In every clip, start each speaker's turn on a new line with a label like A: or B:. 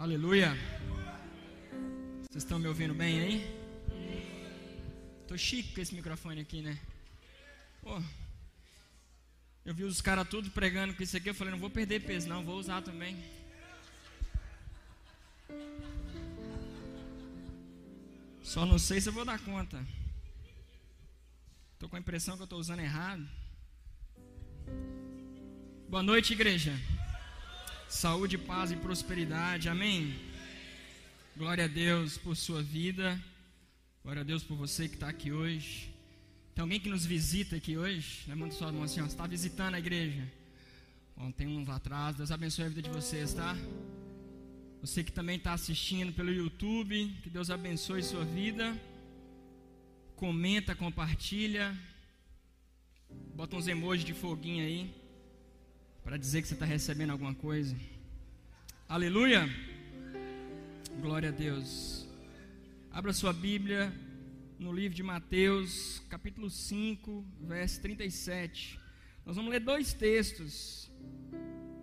A: Aleluia. Vocês estão me ouvindo bem aí? Tô chique com esse microfone aqui, né? Pô, eu vi os caras tudo pregando com isso aqui. Eu falei, não vou perder peso, não, vou usar também. Só não sei se eu vou dar conta. Tô com a impressão que eu estou usando errado. Boa noite, igreja. Saúde, paz e prosperidade. Amém. Glória a Deus por sua vida. Glória a Deus por você que está aqui hoje. Tem alguém que nos visita aqui hoje? Levanta sua mão assim, ó. Você está visitando a igreja? Bom, tem uns lá atrás. Deus abençoe a vida de vocês, tá? Você que também está assistindo pelo YouTube, que Deus abençoe sua vida. Comenta, compartilha. Bota uns emojis de foguinho aí. Para dizer que você está recebendo alguma coisa. Aleluia! Glória a Deus. Abra sua Bíblia no livro de Mateus, capítulo 5, verso 37. Nós vamos ler dois textos.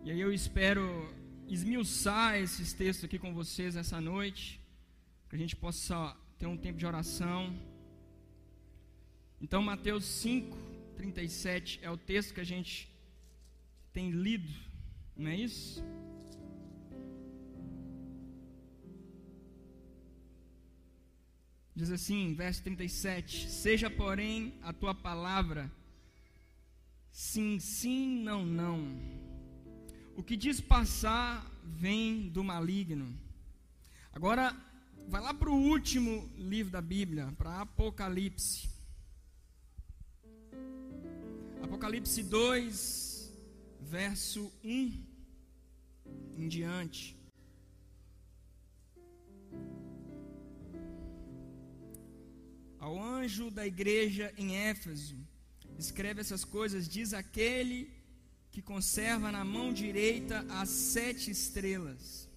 A: E aí eu espero esmiuçar esses textos aqui com vocês essa noite, que a gente possa ter um tempo de oração. Então, Mateus 5, 37 é o texto que a gente tem lido, não é isso? Diz assim, verso 37: Seja, porém, a tua palavra sim, sim, não, não. O que diz passar vem do maligno. Agora, vai lá para o último livro da Bíblia, para Apocalipse. Apocalipse 2, verso 1 em diante. Ao anjo da igreja em Éfeso, escreve essas coisas, diz aquele que conserva na mão direita as sete estrelas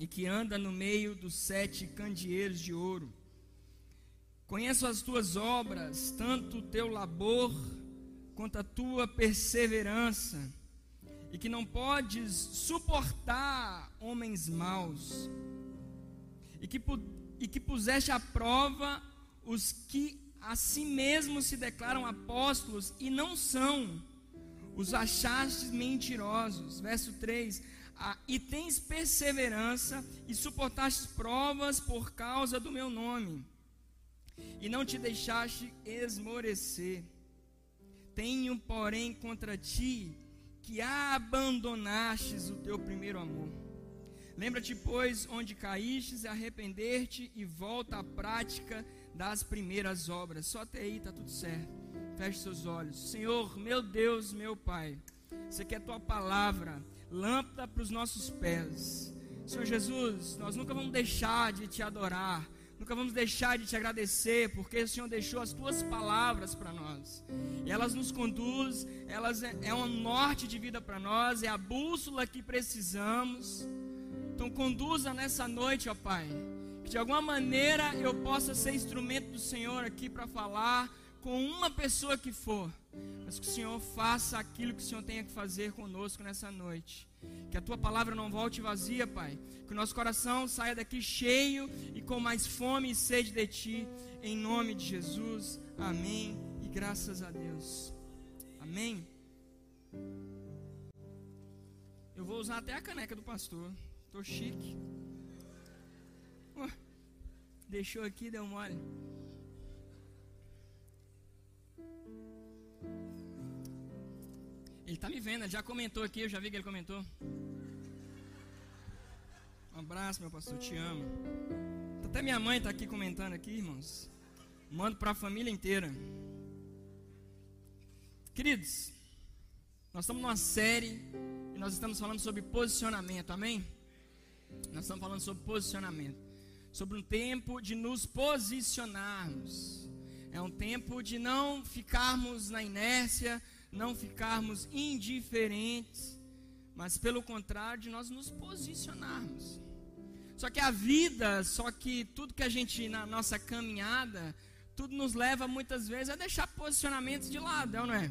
A: e que anda no meio dos sete candeeiros de ouro. Conheço as tuas obras, tanto o teu labor quanto a tua perseverança, e que não podes suportar homens maus, e que, e que puseste à prova os que a si mesmos se declaram apóstolos e não são, os achastes mentirosos. Verso 3: ah, E tens perseverança e suportaste provas por causa do meu nome, e não te deixaste esmorecer. Tenho, porém, contra ti que abandonastes o teu primeiro amor. Lembra-te, pois, onde caístes, arrepender-te e volta à prática das primeiras obras. Só até aí está tudo certo. Feche seus olhos. Senhor, meu Deus, meu Pai, aqui é a tua palavra, lâmpada para os nossos pés. Senhor Jesus, nós nunca vamos deixar de te adorar, nunca vamos deixar de te agradecer, porque o Senhor deixou as tuas palavras para nós. E elas nos conduzem, elas é, é um norte de vida para nós, é a bússola que precisamos. Então conduza nessa noite, ó Pai que de alguma maneira eu possa ser instrumento do Senhor aqui para falar com uma pessoa que for, mas que o Senhor faça aquilo que o Senhor tenha que fazer conosco nessa noite. Que a tua palavra não volte vazia, Pai. Que o nosso coração saia daqui cheio e com mais fome e sede de Ti, em nome de Jesus. Amém. E graças a Deus. Amém. Eu vou usar até a caneca do pastor. Tô chique. Deixou aqui, deu mole. Ele está me vendo, ele já comentou aqui, eu já vi que ele comentou. Um abraço, meu pastor, te amo. Até minha mãe está aqui comentando aqui, irmãos. Mando para a família inteira. Queridos, nós estamos numa série e nós estamos falando sobre posicionamento, amém? Nós estamos falando sobre posicionamento sobre um tempo de nos posicionarmos. É um tempo de não ficarmos na inércia, não ficarmos indiferentes, mas pelo contrário, de nós nos posicionarmos. Só que a vida, só que tudo que a gente, na nossa caminhada, tudo nos leva muitas vezes a deixar posicionamentos de lado, é ou não é?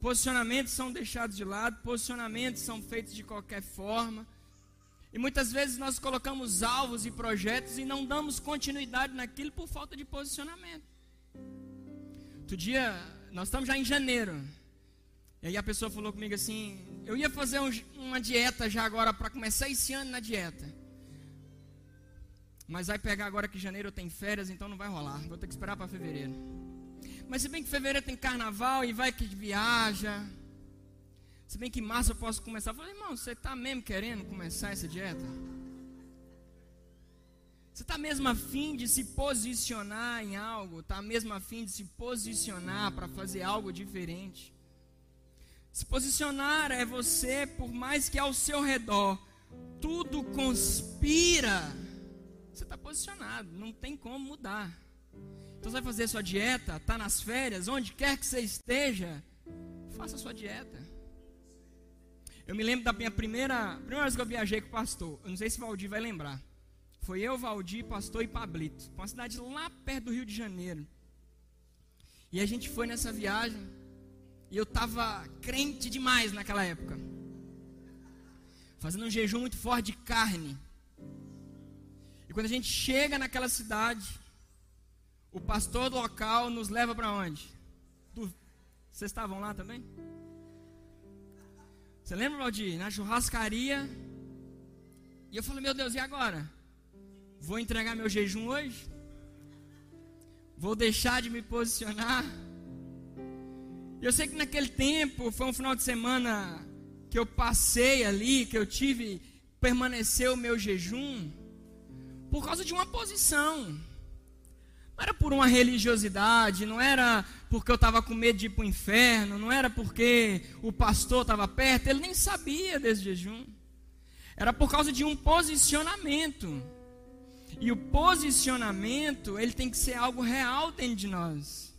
A: Posicionamentos são deixados de lado, posicionamentos são feitos de qualquer forma. E muitas vezes nós colocamos alvos e projetos e não damos continuidade naquilo por falta de posicionamento. Outro dia, nós estamos já em janeiro. E aí a pessoa falou comigo assim: eu ia fazer um, uma dieta já agora para começar esse ano na dieta. Mas vai pegar agora que janeiro tem férias, então não vai rolar. Vou ter que esperar para fevereiro. Mas se bem que fevereiro tem carnaval e vai que viaja. Se bem que março eu posso começar. Eu falei, irmão, você está mesmo querendo começar essa dieta? Você está mesmo afim de se posicionar em algo? Está mesmo afim de se posicionar para fazer algo diferente? Se posicionar é você, por mais que ao seu redor tudo conspira, você está posicionado, não tem como mudar. Então você vai fazer sua dieta, está nas férias, onde quer que você esteja, faça sua dieta. Eu me lembro da minha primeira, primeira vez que eu viajei com o pastor. Eu não sei se o Valdir vai lembrar. Foi eu, Valdir, pastor e Pablito. Uma cidade lá perto do Rio de Janeiro. E a gente foi nessa viagem. E eu estava crente demais naquela época. Fazendo um jejum muito forte de carne. E quando a gente chega naquela cidade, o pastor do local nos leva para onde? Vocês estavam lá também? Você lembra, Valdir? Na churrascaria. E eu falei, meu Deus, e agora? Vou entregar meu jejum hoje? Vou deixar de me posicionar? Eu sei que naquele tempo foi um final de semana que eu passei ali, que eu tive, permaneceu o meu jejum, por causa de uma posição. Não era por uma religiosidade, não era porque eu estava com medo de ir para o inferno, não era porque o pastor estava perto, ele nem sabia desse jejum. Era por causa de um posicionamento. E o posicionamento, ele tem que ser algo real dentro de nós.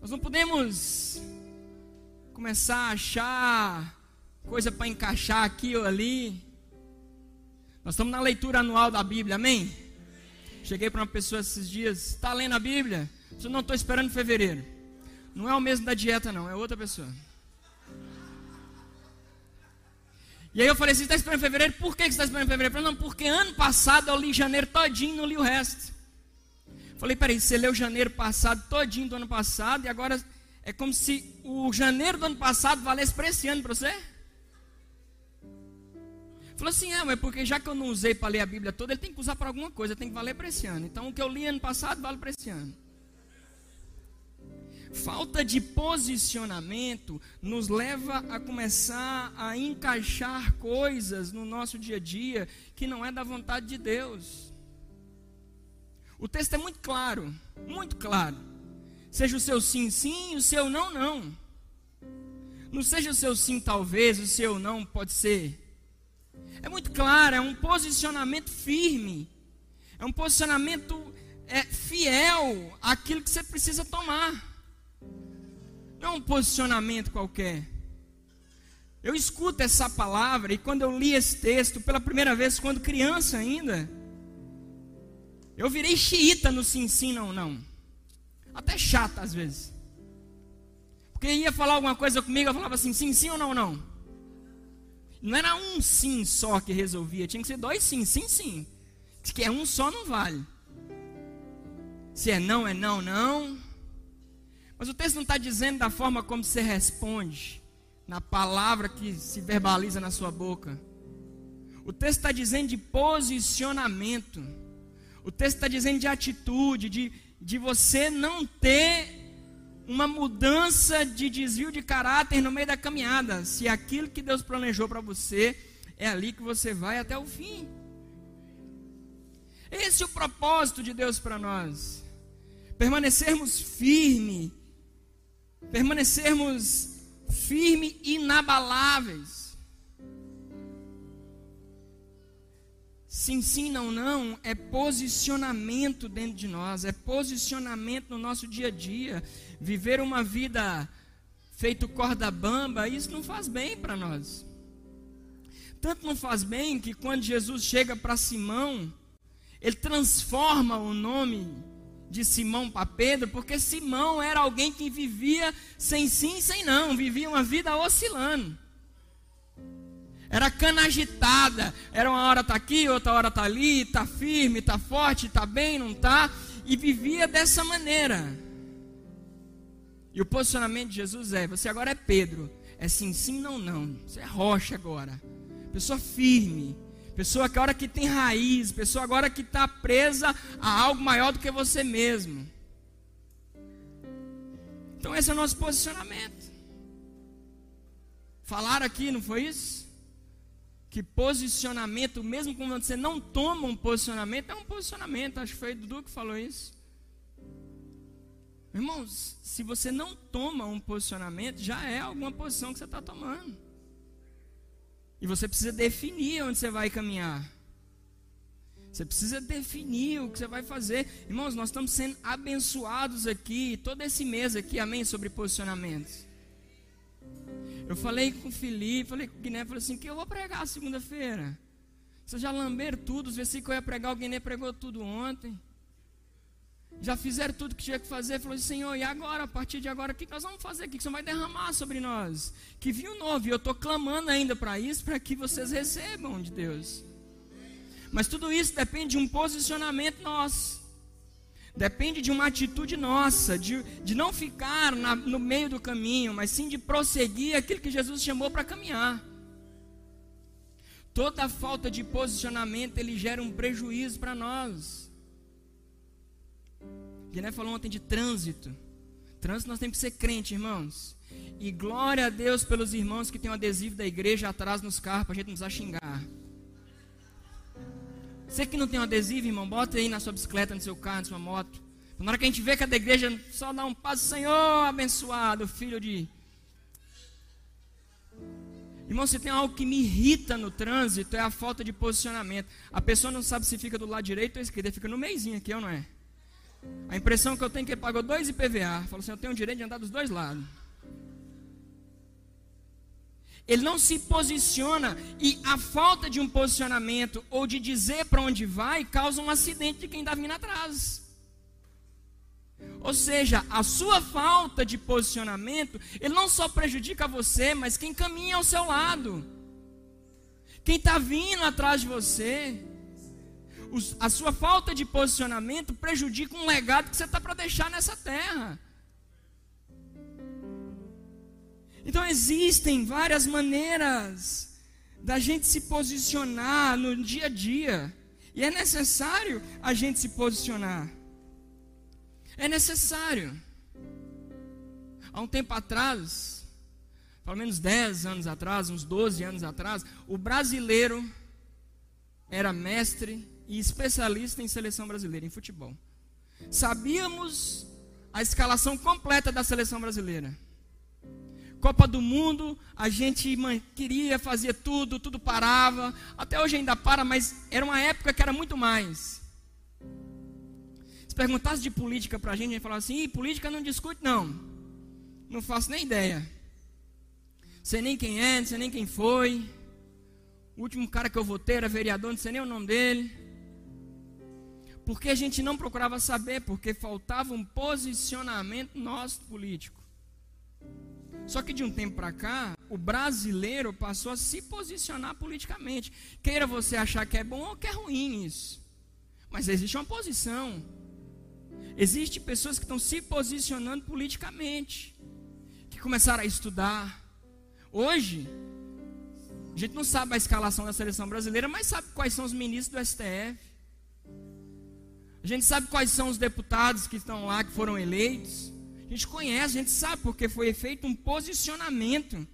A: Nós não podemos começar a achar coisa para encaixar aqui ou ali. Nós estamos na leitura anual da Bíblia, amém? Cheguei para uma pessoa esses dias, está lendo a Bíblia? Eu não estou esperando fevereiro. Não é o mesmo da dieta, não, é outra pessoa. E aí eu falei, você está esperando fevereiro? Por que você está esperando fevereiro? Falei, não, porque ano passado eu li janeiro todinho, não li o resto. Falei, peraí, você leu janeiro passado todinho do ano passado e agora é como se o janeiro do ano passado valesse para esse ano para você? Falou assim: ah, mas porque já que eu não usei para ler a Bíblia toda, ele tem que usar para alguma coisa, tem que valer para esse ano. Então o que eu li ano passado vale para esse ano. Falta de posicionamento nos leva a começar a encaixar coisas no nosso dia a dia que não é da vontade de Deus. O texto é muito claro, muito claro. Seja o seu sim, sim, o seu não, não. Não seja o seu sim, talvez, o seu não pode ser é muito claro, é um posicionamento firme, é um posicionamento é, fiel àquilo que você precisa tomar. Não é um posicionamento qualquer. Eu escuto essa palavra e quando eu li esse texto pela primeira vez, quando criança ainda, eu virei xiita no sim, sim, não, não. Até chata às vezes. Porque ia falar alguma coisa comigo, eu falava assim, sim, sim ou não, não. Não era um sim só que resolvia, tinha que ser dois sim, sim, sim. Se é um só, não vale. Se é não, é não, não. Mas o texto não está dizendo da forma como você responde, na palavra que se verbaliza na sua boca. O texto está dizendo de posicionamento. O texto está dizendo de atitude, de, de você não ter uma mudança de desvio de caráter no meio da caminhada. Se aquilo que Deus planejou para você é ali que você vai até o fim. Esse é o propósito de Deus para nós. Permanecermos firme, permanecermos firme e inabaláveis. Sim, sim, não, não, é posicionamento dentro de nós, é posicionamento no nosso dia a dia. Viver uma vida feito corda bamba, isso não faz bem para nós. Tanto não faz bem que quando Jesus chega para Simão, ele transforma o nome de Simão para Pedro, porque Simão era alguém que vivia sem sim, sem não, vivia uma vida oscilando. Era cana agitada. Era uma hora tá aqui, outra hora tá ali, tá firme, tá forte, tá bem, não tá? E vivia dessa maneira. E o posicionamento de Jesus é: você agora é Pedro. É sim, sim, não, não. Você é rocha agora. Pessoa firme. Pessoa agora que tem raiz. Pessoa agora que está presa a algo maior do que você mesmo. Então esse é o nosso posicionamento. Falaram aqui, não foi isso? Que posicionamento, mesmo quando você não toma um posicionamento, é um posicionamento. Acho que foi o Dudu que falou isso. Irmãos, se você não toma um posicionamento, já é alguma posição que você está tomando. E você precisa definir onde você vai caminhar. Você precisa definir o que você vai fazer. Irmãos, nós estamos sendo abençoados aqui, todo esse mês aqui, amém, sobre posicionamentos. Eu falei com o Felipe, falei com o Guiné, falei assim, que eu vou pregar segunda-feira. Vocês já lamberam tudo, os versículos que eu ia pregar, o Guiné pregou tudo ontem. Já fizeram tudo que tinha que fazer. Falou assim, Senhor, e agora? A partir de agora, o que nós vamos fazer? O que você vai derramar sobre nós? Que vinho novo. E eu estou clamando ainda para isso, para que vocês recebam de Deus. Mas tudo isso depende de um posicionamento nosso. Depende de uma atitude nossa, de, de não ficar na, no meio do caminho, mas sim de prosseguir aquilo que Jesus chamou para caminhar. Toda falta de posicionamento, ele gera um prejuízo para nós. Guiné falou ontem de trânsito. Trânsito nós temos que ser crente, irmãos. E glória a Deus pelos irmãos que tem um adesivo da igreja atrás nos carros para a gente precisar xingar. Você que não tem um adesivo, irmão, bota aí na sua bicicleta, no seu carro, na sua moto. Na hora que a gente vê que a da igreja só dá um passo, Senhor abençoado, filho de. Irmão, se tem algo que me irrita no trânsito, é a falta de posicionamento. A pessoa não sabe se fica do lado direito ou esquerdo, fica no meizinho aqui, ou não é? A impressão que eu tenho é que ele pagou dois IPVA. Falou assim: eu tenho o direito de andar dos dois lados. Ele não se posiciona e a falta de um posicionamento ou de dizer para onde vai causa um acidente de quem está vindo atrás. Ou seja, a sua falta de posicionamento, ele não só prejudica você, mas quem caminha ao seu lado. Quem está vindo atrás de você a sua falta de posicionamento prejudica um legado que você está para deixar nessa terra. Então existem várias maneiras da gente se posicionar no dia a dia. E é necessário a gente se posicionar. É necessário. Há um tempo atrás, pelo menos 10 anos atrás, uns 12 anos atrás, o brasileiro era mestre e especialista em seleção brasileira, em futebol. Sabíamos a escalação completa da seleção brasileira. Copa do Mundo, a gente queria, fazia tudo, tudo parava. Até hoje ainda para, mas era uma época que era muito mais. Se perguntasse de política para a gente, a gente falava assim: política não discute, não. Não faço nem ideia. Sei nem quem é, não sei nem quem foi. O último cara que eu votei era vereador, não sei nem o nome dele. Porque a gente não procurava saber, porque faltava um posicionamento nosso político. Só que de um tempo para cá, o brasileiro passou a se posicionar politicamente. Queira você achar que é bom ou que é ruim isso. Mas existe uma posição. Existem pessoas que estão se posicionando politicamente. Que começaram a estudar. Hoje, a gente não sabe a escalação da seleção brasileira, mas sabe quais são os ministros do STF. A gente sabe quais são os deputados que estão lá, que foram eleitos. A gente conhece, a gente sabe porque foi feito um posicionamento.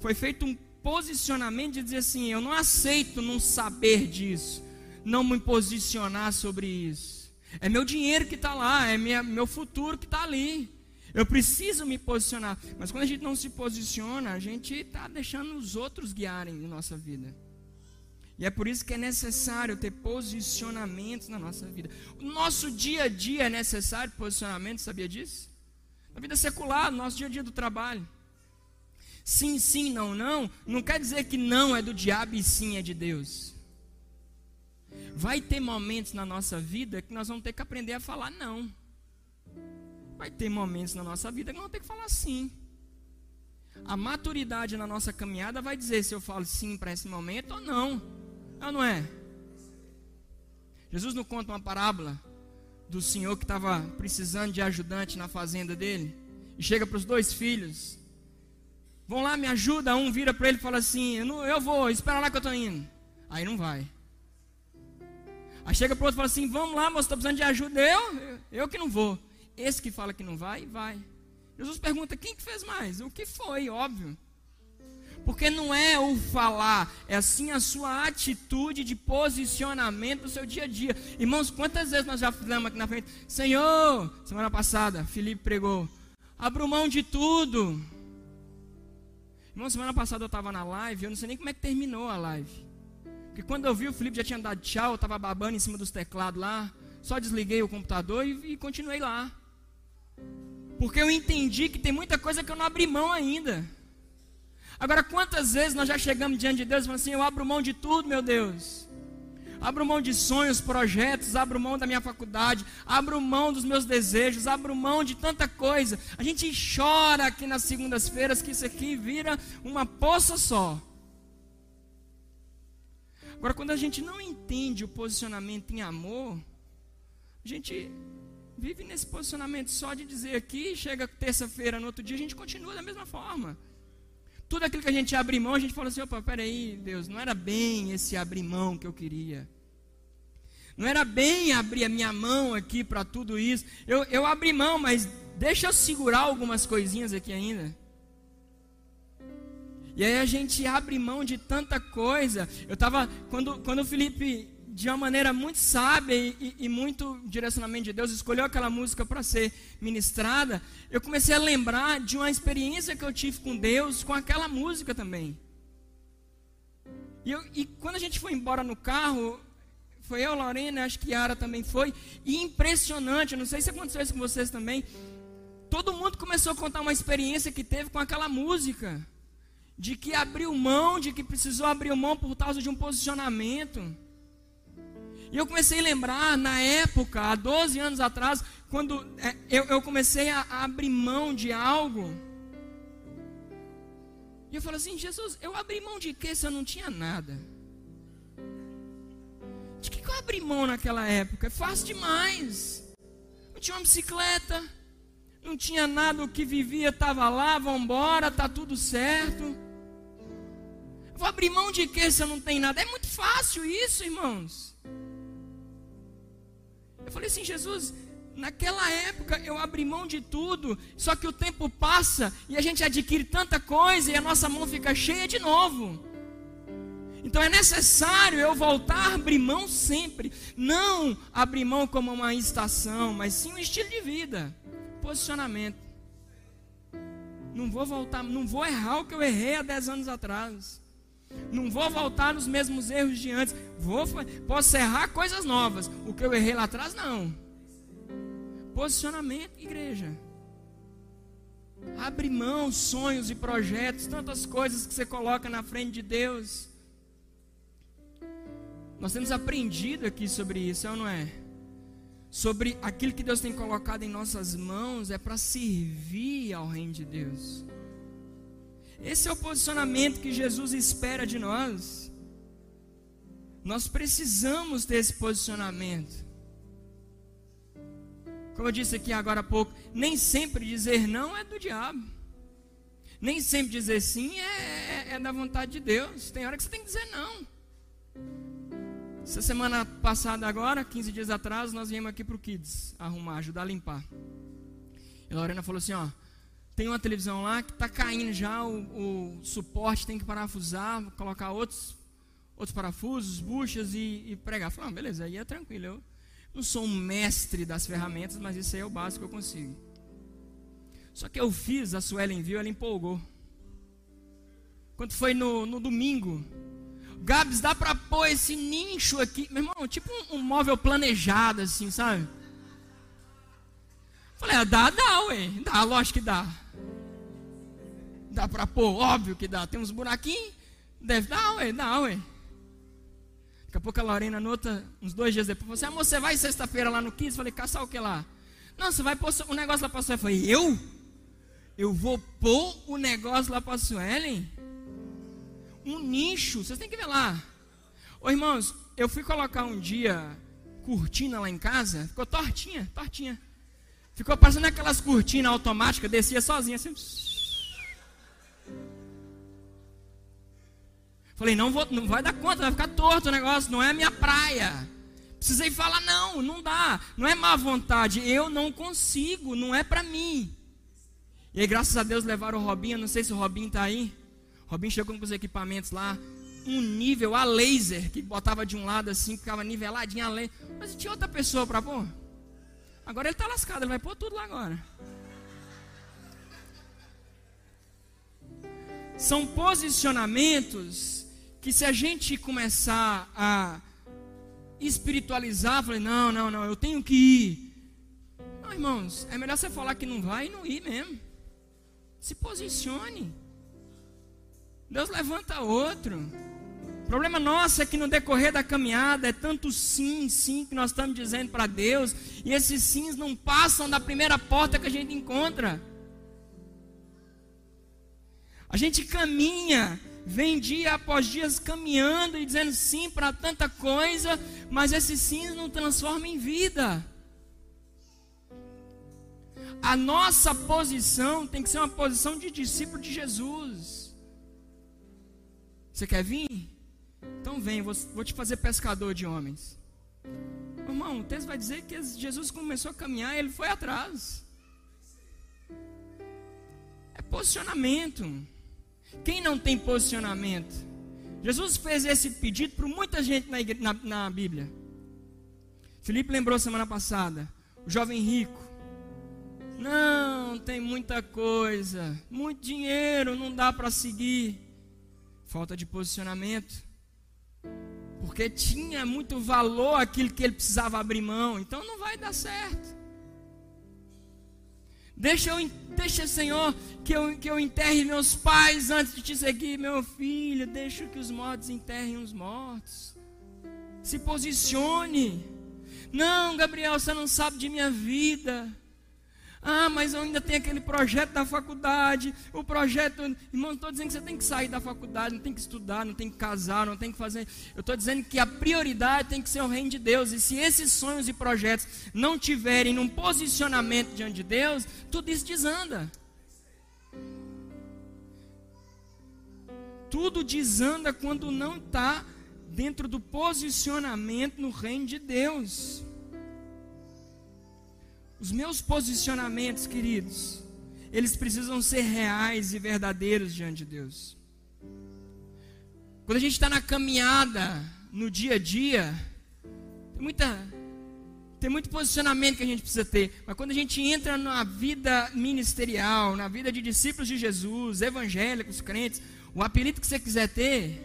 A: Foi feito um posicionamento de dizer assim: eu não aceito não saber disso, não me posicionar sobre isso. É meu dinheiro que está lá, é minha, meu futuro que está ali. Eu preciso me posicionar. Mas quando a gente não se posiciona, a gente está deixando os outros guiarem a nossa vida. E é por isso que é necessário ter posicionamentos na nossa vida. O nosso dia a dia é necessário posicionamento, sabia disso? Na vida secular, no nosso dia a dia do trabalho. Sim, sim, não, não, não quer dizer que não é do diabo e sim é de Deus. Vai ter momentos na nossa vida que nós vamos ter que aprender a falar não. Vai ter momentos na nossa vida que nós vamos ter que falar sim. A maturidade na nossa caminhada vai dizer se eu falo sim para esse momento ou não. Ou não é? Jesus não conta uma parábola do senhor que estava precisando de ajudante na fazenda dele. E chega para os dois filhos. Vão lá, me ajuda. Um vira para ele e fala assim: eu, não, eu vou, espera lá que eu estou indo. Aí não vai. Aí chega para o outro e fala assim: Vamos lá, moço, estou precisando de ajuda. Eu, eu que não vou. Esse que fala que não vai, vai. Jesus pergunta: Quem que fez mais? O que foi, óbvio. Porque não é o falar, é assim a sua atitude de posicionamento do seu dia a dia. Irmãos, quantas vezes nós já fizemos aqui na frente? Senhor, semana passada, Felipe pregou. Abro mão de tudo. Irmão, semana passada eu estava na live, eu não sei nem como é que terminou a live. Porque quando eu vi o Felipe já tinha dado tchau, eu estava babando em cima dos teclados lá. Só desliguei o computador e, e continuei lá. Porque eu entendi que tem muita coisa que eu não abri mão ainda. Agora, quantas vezes nós já chegamos diante de Deus e falamos assim: Eu abro mão de tudo, meu Deus. Abro mão de sonhos, projetos, abro mão da minha faculdade, abro mão dos meus desejos, abro mão de tanta coisa. A gente chora aqui nas segundas-feiras que isso aqui vira uma poça só. Agora, quando a gente não entende o posicionamento em amor, a gente vive nesse posicionamento só de dizer aqui, chega terça-feira, no outro dia, a gente continua da mesma forma. Tudo aquilo que a gente abre mão, a gente fala assim: opa, peraí, Deus, não era bem esse abrir mão que eu queria. Não era bem abrir a minha mão aqui para tudo isso. Eu, eu abri mão, mas deixa eu segurar algumas coisinhas aqui ainda. E aí a gente abre mão de tanta coisa. Eu estava, quando, quando o Felipe de uma maneira muito sábia e, e, muito direcionamento de Deus, escolheu aquela música para ser ministrada, eu comecei a lembrar de uma experiência que eu tive com Deus com aquela música também. E, eu, e quando a gente foi embora no carro, foi eu, Lorena, acho que Yara também foi, e impressionante, não sei se aconteceu isso com vocês também, todo mundo começou a contar uma experiência que teve com aquela música, de que abriu mão, de que precisou abrir mão por causa de um posicionamento. E eu comecei a lembrar, na época, há 12 anos atrás, quando é, eu, eu comecei a, a abrir mão de algo. E eu falei assim: Jesus, eu abri mão de quê se eu não tinha nada? De que, que eu abri mão naquela época? É fácil demais. Não tinha uma bicicleta, não tinha nada, o que vivia estava lá, vamos embora, tá tudo certo. Eu vou abrir mão de quê se eu não tenho nada? É muito fácil isso, irmãos. Eu falei assim, Jesus, naquela época eu abri mão de tudo, só que o tempo passa e a gente adquire tanta coisa e a nossa mão fica cheia de novo. Então é necessário eu voltar a abrir mão sempre, não abrir mão como uma estação, mas sim um estilo de vida, posicionamento. Não vou voltar, não vou errar o que eu errei há 10 anos atrás. Não vou voltar nos mesmos erros de antes. Vou, posso errar coisas novas. O que eu errei lá atrás, não. Posicionamento, igreja. Abre mão, sonhos e projetos, tantas coisas que você coloca na frente de Deus. Nós temos aprendido aqui sobre isso, é ou não é? Sobre aquilo que Deus tem colocado em nossas mãos é para servir ao reino de Deus. Esse é o posicionamento que Jesus espera de nós. Nós precisamos desse posicionamento. Como eu disse aqui agora há pouco, nem sempre dizer não é do diabo. Nem sempre dizer sim é, é, é da vontade de Deus. Tem hora que você tem que dizer não. Essa semana passada agora, 15 dias atrás, nós viemos aqui para o Kids arrumar, ajudar a limpar. E a Lorena falou assim, ó, tem uma televisão lá que está caindo já, o, o, suporte tem que parafusar, colocar outros, outros parafusos, buchas e, e pregar. Falei, ah, beleza, aí é tranquilo. Eu não sou um mestre das ferramentas, mas isso aí é o básico que eu consigo. Só que eu fiz, a Suelen viu, ela empolgou. Quando foi no, no domingo, Gabs, dá para pôr esse nicho aqui, meu irmão, tipo um, um móvel planejado assim, sabe? Falei, ah, dá, dá, ué. Dá, lógico que dá. Dá pra pôr? Óbvio que dá. Tem uns buraquinhos? Deve dar, ué, dá, ué. Daqui a pouco a Lorena, nota, uns dois dias depois, falou assim: amor, você vai sexta-feira lá no Kiss? Falei, caçar o que lá? Não, você vai pôr um negócio lá pra você. Eu falei, eu? Eu vou pôr o negócio lá para Suelen? Um nicho, vocês têm que ver lá. Ô irmãos, eu fui colocar um dia cortina lá em casa, ficou tortinha, tortinha. Ficou passando aquelas cortinas automáticas, descia sozinha assim. Falei, não, vou, não vai dar conta, vai ficar torto o negócio, não é a minha praia. Precisei falar, não, não dá, não é má vontade, eu não consigo, não é para mim. E aí, graças a Deus, levaram o Robinho, não sei se o Robinho está aí. O Robinho chegou com os equipamentos lá, um nível a laser, que botava de um lado assim, ficava niveladinho a laser. Mas tinha outra pessoa para pôr. Agora ele está lascado, ele vai pôr tudo lá agora. São posicionamentos que se a gente começar a espiritualizar, falei, não, não, não, eu tenho que ir. Não, irmãos, é melhor você falar que não vai e não ir mesmo. Se posicione. Deus levanta outro. O problema nosso é que no decorrer da caminhada é tanto sim, sim que nós estamos dizendo para Deus, e esses sims não passam da primeira porta que a gente encontra. A gente caminha vem dia após dia caminhando e dizendo sim para tanta coisa, mas esse sim não transforma em vida. A nossa posição tem que ser uma posição de discípulo de Jesus. Você quer vir? Então vem, vou, vou te fazer pescador de homens. Irmão, o texto vai dizer que Jesus começou a caminhar e ele foi atrás. É posicionamento. Quem não tem posicionamento? Jesus fez esse pedido para muita gente na, igreja, na, na Bíblia. Felipe lembrou semana passada, o jovem rico. Não, tem muita coisa, muito dinheiro, não dá para seguir. Falta de posicionamento. Porque tinha muito valor aquilo que ele precisava abrir mão, então não vai dar certo. Deixa, eu, deixa Senhor, que eu, que eu enterre meus pais antes de te seguir, meu filho. Deixa que os mortos enterrem os mortos. Se posicione. Não, Gabriel, você não sabe de minha vida. Ah, mas eu ainda tenho aquele projeto da faculdade. O projeto. Irmão, não estou dizendo que você tem que sair da faculdade, não tem que estudar, não tem que casar, não tem que fazer. Eu estou dizendo que a prioridade tem que ser o reino de Deus. E se esses sonhos e projetos não tiverem num posicionamento diante de Deus, tudo isso desanda. Tudo desanda quando não está dentro do posicionamento no reino de Deus. Os meus posicionamentos, queridos, eles precisam ser reais e verdadeiros diante de Deus. Quando a gente está na caminhada, no dia a dia, tem muita tem muito posicionamento que a gente precisa ter, mas quando a gente entra na vida ministerial, na vida de discípulos de Jesus, evangélicos, crentes, o apelido que você quiser ter,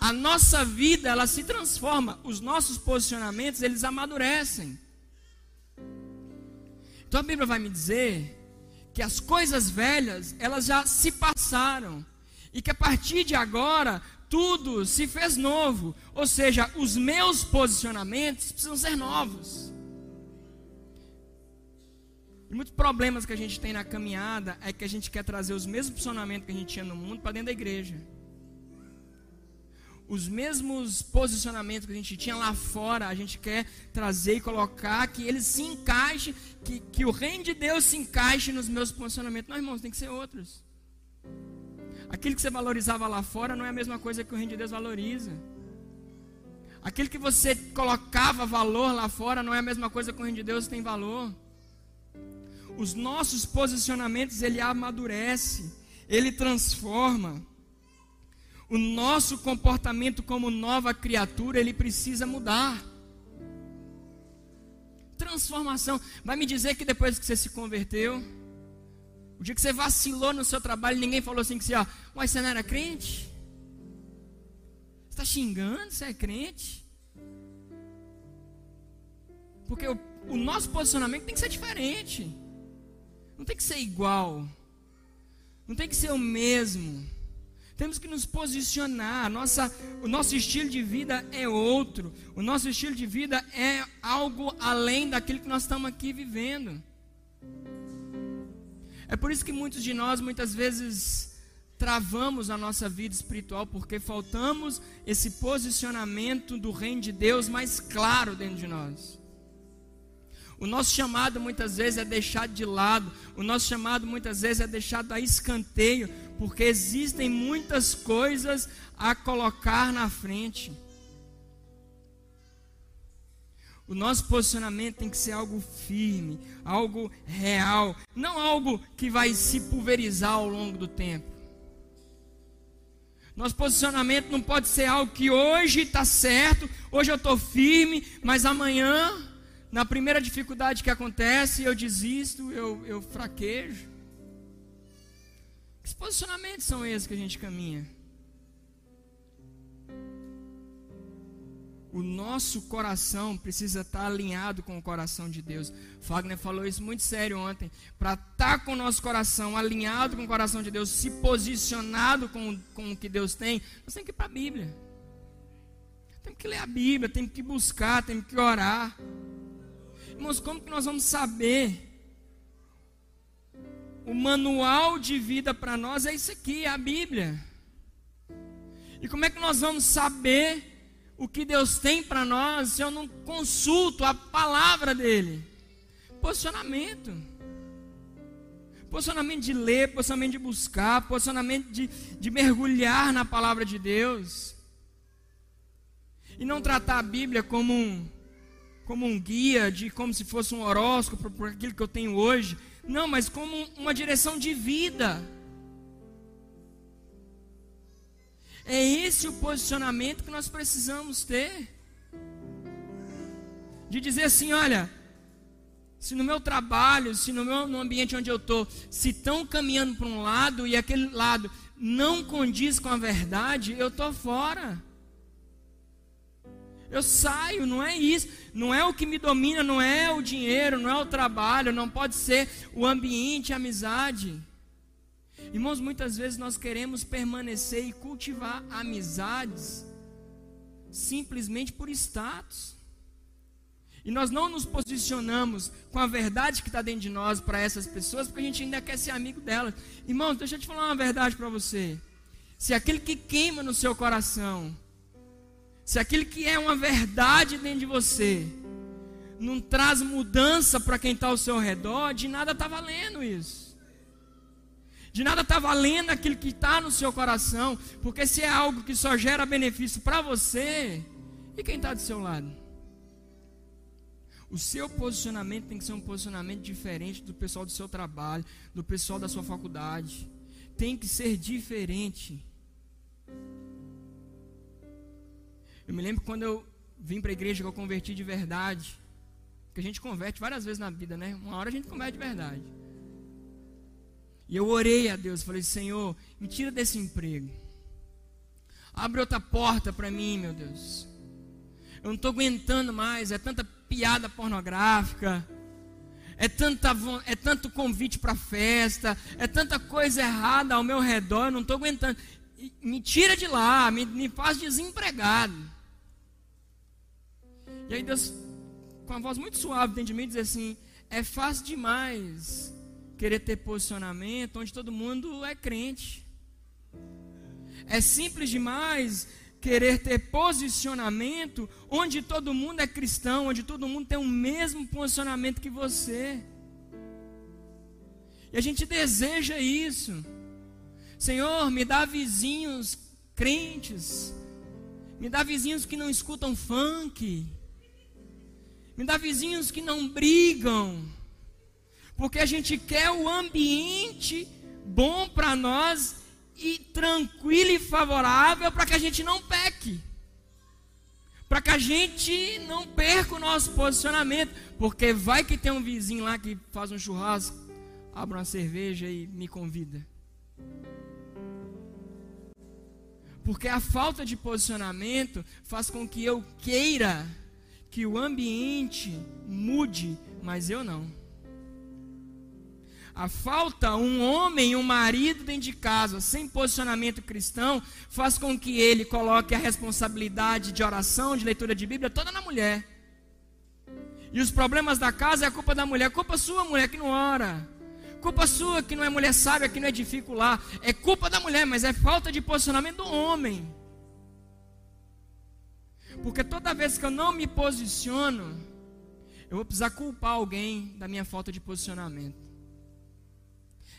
A: a nossa vida ela se transforma, os nossos posicionamentos eles amadurecem. Então a Bíblia vai me dizer que as coisas velhas, elas já se passaram. E que a partir de agora, tudo se fez novo. Ou seja, os meus posicionamentos precisam ser novos. E muitos problemas que a gente tem na caminhada é que a gente quer trazer os mesmos posicionamentos que a gente tinha no mundo para dentro da igreja os mesmos posicionamentos que a gente tinha lá fora, a gente quer trazer e colocar que eles se encaixem, que, que o reino de Deus se encaixe nos meus posicionamentos. Não, irmãos, tem que ser outros. Aquilo que você valorizava lá fora não é a mesma coisa que o reino de Deus valoriza. Aquilo que você colocava valor lá fora não é a mesma coisa que o reino de Deus tem valor. Os nossos posicionamentos ele amadurece, ele transforma o nosso comportamento como nova criatura, ele precisa mudar. Transformação. Vai me dizer que depois que você se converteu, o dia que você vacilou no seu trabalho, ninguém falou assim que você, ó, mas você não era crente? Você está xingando, você é crente? Porque o, o nosso posicionamento tem que ser diferente. Não tem que ser igual. Não tem que ser o mesmo. Temos que nos posicionar. Nossa, o nosso estilo de vida é outro. O nosso estilo de vida é algo além daquilo que nós estamos aqui vivendo. É por isso que muitos de nós, muitas vezes, travamos a nossa vida espiritual, porque faltamos esse posicionamento do reino de Deus mais claro dentro de nós. O nosso chamado muitas vezes é deixado de lado, o nosso chamado muitas vezes é deixado a escanteio, porque existem muitas coisas a colocar na frente. O nosso posicionamento tem que ser algo firme, algo real, não algo que vai se pulverizar ao longo do tempo. Nosso posicionamento não pode ser algo que hoje está certo, hoje eu estou firme, mas amanhã na primeira dificuldade que acontece, eu desisto, eu, eu fraquejo. Que posicionamentos são esses que a gente caminha? O nosso coração precisa estar alinhado com o coração de Deus. Fagner falou isso muito sério ontem. Para estar com o nosso coração alinhado com o coração de Deus, se posicionado com, com o que Deus tem, nós temos que ir para a Bíblia. Temos que ler a Bíblia, temos que buscar, temos que orar. Irmãos, como que nós vamos saber? O manual de vida para nós é isso aqui, é a Bíblia. E como é que nós vamos saber o que Deus tem para nós se eu não consulto a palavra dele? Posicionamento. Posicionamento de ler, posicionamento de buscar, posicionamento de, de mergulhar na palavra de Deus. E não tratar a Bíblia como um como um guia, de como se fosse um horóscopo para aquilo que eu tenho hoje. Não, mas como uma direção de vida. É esse o posicionamento que nós precisamos ter. De dizer assim, olha, se no meu trabalho, se no meu no ambiente onde eu estou, se estão caminhando para um lado e aquele lado não condiz com a verdade, eu estou fora. Eu saio, não é isso. Não é o que me domina, não é o dinheiro, não é o trabalho, não pode ser o ambiente, a amizade. Irmãos, muitas vezes nós queremos permanecer e cultivar amizades simplesmente por status. E nós não nos posicionamos com a verdade que está dentro de nós para essas pessoas, porque a gente ainda quer ser amigo delas. Irmãos, deixa eu te falar uma verdade para você. Se aquele que queima no seu coração se aquilo que é uma verdade dentro de você não traz mudança para quem está ao seu redor, de nada está valendo isso. De nada está valendo aquilo que está no seu coração, porque se é algo que só gera benefício para você, e quem está do seu lado? O seu posicionamento tem que ser um posicionamento diferente do pessoal do seu trabalho, do pessoal da sua faculdade. Tem que ser diferente. Eu me lembro quando eu vim para a igreja que eu converti de verdade. Que a gente converte várias vezes na vida, né? Uma hora a gente converte de verdade. E eu orei a Deus, falei: Senhor, me tira desse emprego. Abre outra porta para mim, meu Deus. Eu não estou aguentando mais. É tanta piada pornográfica. É, tanta, é tanto convite para festa. É tanta coisa errada ao meu redor. Eu não estou aguentando. Me tira de lá. Me, me faz desempregado. E aí Deus, com uma voz muito suave dentro de mim, diz assim: é fácil demais querer ter posicionamento onde todo mundo é crente. É simples demais querer ter posicionamento onde todo mundo é cristão, onde todo mundo tem o mesmo posicionamento que você. E a gente deseja isso. Senhor, me dá vizinhos crentes. Me dá vizinhos que não escutam funk. Me dá vizinhos que não brigam. Porque a gente quer o ambiente bom para nós e tranquilo e favorável para que a gente não peque. Para que a gente não perca o nosso posicionamento. Porque vai que tem um vizinho lá que faz um churrasco, abre uma cerveja e me convida. Porque a falta de posicionamento faz com que eu queira que o ambiente mude, mas eu não. A falta um homem, um marido dentro de casa, sem posicionamento cristão, faz com que ele coloque a responsabilidade de oração, de leitura de Bíblia, toda na mulher. E os problemas da casa é a culpa da mulher, é culpa sua, mulher, que não ora. Culpa sua que não é mulher sábia, que não edifica o. É culpa da mulher, mas é falta de posicionamento do homem. Porque toda vez que eu não me posiciono, eu vou precisar culpar alguém da minha falta de posicionamento.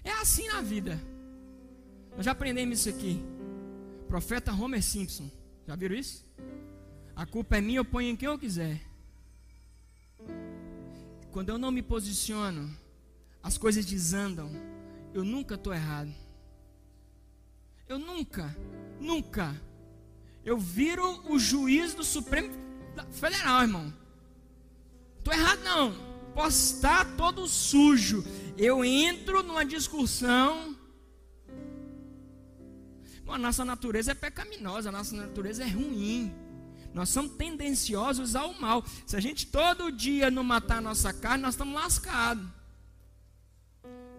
A: É assim na vida. Nós já aprendemos isso aqui. Profeta Homer Simpson. Já viram isso? A culpa é minha, eu ponho em quem eu quiser. Quando eu não me posiciono, as coisas desandam. Eu nunca estou errado. Eu nunca, nunca. Eu viro o juiz do Supremo Federal, irmão. Estou errado não. Posso estar todo sujo. Eu entro numa discussão. Bom, a nossa natureza é pecaminosa, a nossa natureza é ruim. Nós somos tendenciosos ao mal. Se a gente todo dia não matar a nossa carne, nós estamos lascados.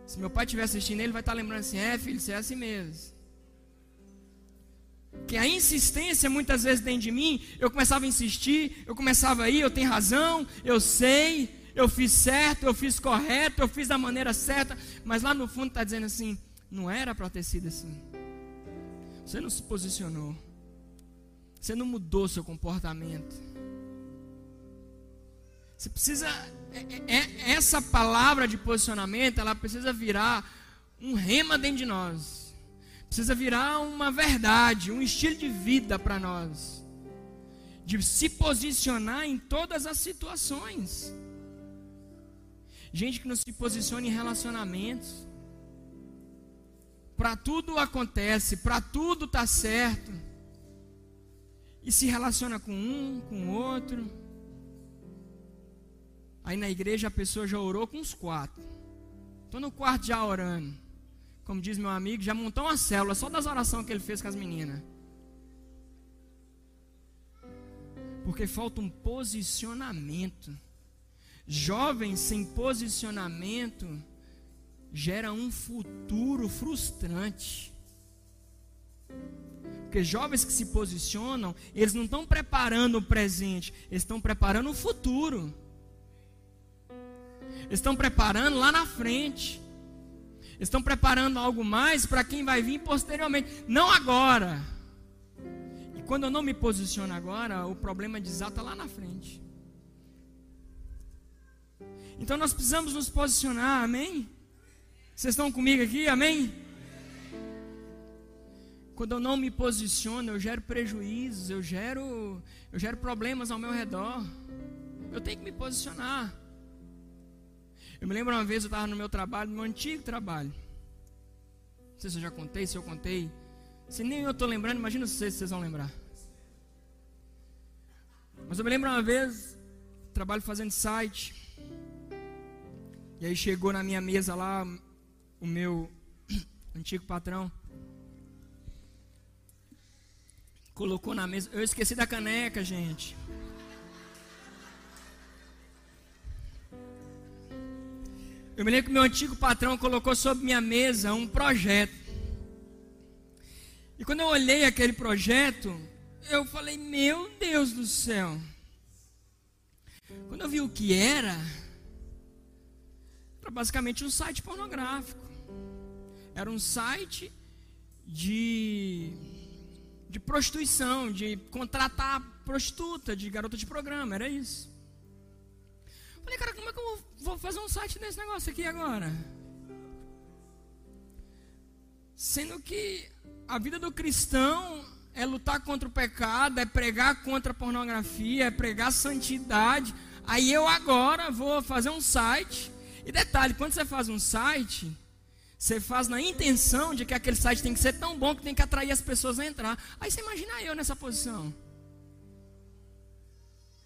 A: Se meu pai estiver assistindo, ele vai estar lembrando assim: é, filho, você é assim mesmo. Que a insistência muitas vezes dentro de mim, eu começava a insistir, eu começava aí, eu tenho razão, eu sei, eu fiz certo, eu fiz correto, eu fiz da maneira certa, mas lá no fundo está dizendo assim: não era para ter sido assim. Você não se posicionou. Você não mudou seu comportamento. Você precisa. É, é, é, essa palavra de posicionamento, ela precisa virar um rema dentro de nós. Precisa virar uma verdade, um estilo de vida para nós. De se posicionar em todas as situações. Gente que não se posiciona em relacionamentos. Para tudo acontece, para tudo tá certo e se relaciona com um, com outro. Aí na igreja a pessoa já orou com os quatro. Estou no quarto já orando. Como diz meu amigo, já montou uma célula só das orações que ele fez com as meninas. Porque falta um posicionamento. Jovens sem posicionamento gera um futuro frustrante. Porque jovens que se posicionam, eles não estão preparando o presente, eles estão preparando o futuro. Eles estão preparando lá na frente. Estão preparando algo mais para quem vai vir posteriormente, não agora. E quando eu não me posiciono agora, o problema desata lá na frente. Então nós precisamos nos posicionar, amém? Vocês estão comigo aqui, amém? Quando eu não me posiciono, eu gero prejuízos, eu gero, eu gero problemas ao meu redor. Eu tenho que me posicionar. Eu me lembro uma vez eu estava no meu trabalho, no meu antigo trabalho. Não sei se eu já contei, se eu contei. Se nem eu estou lembrando, imagina se vocês vão lembrar. Mas eu me lembro uma vez, trabalho fazendo site. E aí chegou na minha mesa lá o meu antigo patrão. Colocou na mesa. Eu esqueci da caneca, gente. Eu me lembro que meu antigo patrão colocou sobre minha mesa um projeto. E quando eu olhei aquele projeto, eu falei: Meu Deus do céu. Quando eu vi o que era, era basicamente um site pornográfico. Era um site de de prostituição, de contratar prostituta, de garota de programa, era isso. Falei, cara, como é que eu vou fazer um site nesse negócio aqui agora? Sendo que a vida do cristão é lutar contra o pecado, é pregar contra a pornografia, é pregar santidade. Aí eu agora vou fazer um site. E detalhe, quando você faz um site, você faz na intenção de que aquele site tem que ser tão bom que tem que atrair as pessoas a entrar. Aí você imagina eu nessa posição.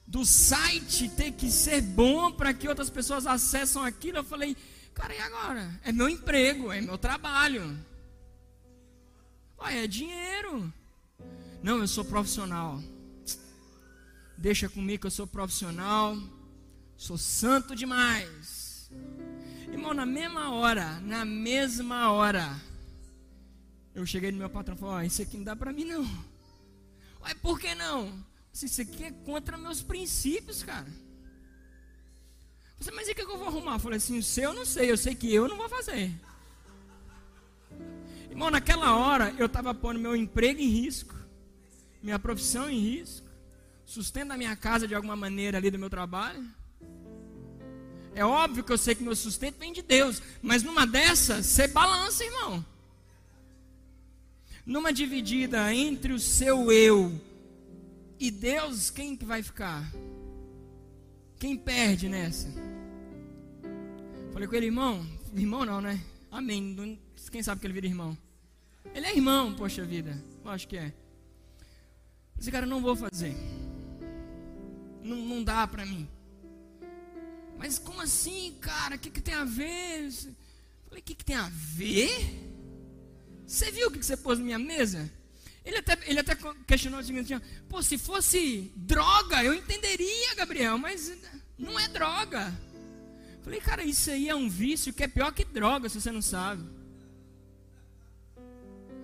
A: Do site ter que ser bom para que outras pessoas acessam aquilo. Eu falei, cara, e agora? É meu emprego, é meu trabalho. Olha, é dinheiro. Não, eu sou profissional. Deixa comigo que eu sou profissional. Sou santo demais. Irmão, na mesma hora, na mesma hora, eu cheguei no meu patrão e falei: Ó, isso aqui não dá para mim não. Ué, por que não? Isso aqui é contra meus princípios, cara. Você, mas e o que eu vou arrumar? Eu falei assim, o seu eu não sei, eu sei que eu não vou fazer. Irmão, naquela hora eu estava pondo meu emprego em risco, minha profissão em risco, sustento da minha casa de alguma maneira ali do meu trabalho. É óbvio que eu sei que meu sustento vem de Deus, mas numa dessa, você balança, irmão. Numa dividida entre o seu eu e Deus, quem que vai ficar? Quem perde nessa? Falei com ele, irmão, irmão não, né? Amém. Quem sabe que ele vira irmão? Ele é irmão, poxa vida. Eu acho que é. Esse cara, não vou fazer. Não, não dá pra mim. Mas como assim, cara? O que, que tem a ver? Falei, o que, que tem a ver? Você viu o que, que você pôs na minha mesa? Ele até, ele até questionou o seguinte: pô, se fosse droga, eu entenderia, Gabriel, mas não é droga. Falei, cara, isso aí é um vício que é pior que droga, se você não sabe.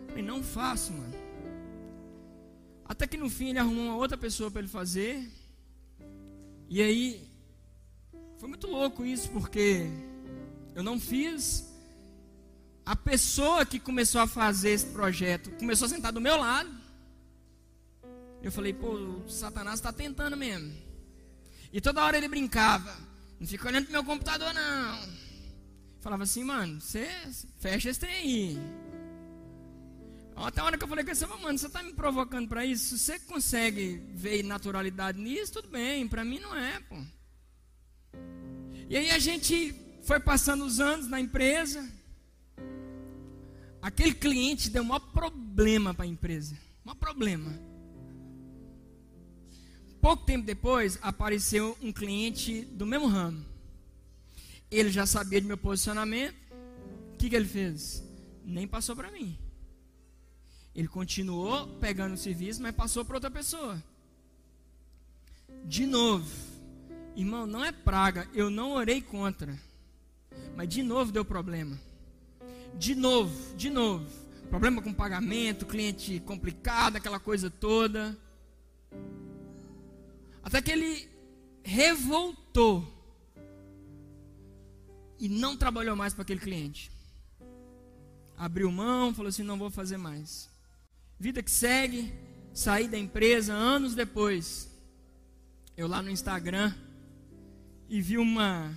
A: Falei, não faço, mano. Até que no fim ele arrumou uma outra pessoa para ele fazer. E aí, foi muito louco isso, porque eu não fiz. A pessoa que começou a fazer esse projeto começou a sentar do meu lado. Eu falei, pô, o Satanás está tentando mesmo. E toda hora ele brincava. Não fica olhando pro meu computador, não. Falava assim, mano, você fecha esse trem aí. Até a hora que eu falei com você, mano, você tá me provocando para isso? Se você consegue ver naturalidade nisso, tudo bem. Para mim não é, pô. E aí a gente foi passando os anos na empresa. Aquele cliente deu um maior problema para a empresa. Um problema. Pouco tempo depois, apareceu um cliente do mesmo ramo. Ele já sabia do meu posicionamento. O que, que ele fez? Nem passou para mim. Ele continuou pegando o serviço, mas passou para outra pessoa. De novo, irmão, não é praga, eu não orei contra. Mas de novo deu problema. De novo, de novo. Problema com pagamento, cliente complicado, aquela coisa toda. Até que ele revoltou e não trabalhou mais para aquele cliente. Abriu mão, falou assim: não vou fazer mais. Vida que segue, saí da empresa anos depois. Eu lá no Instagram e vi uma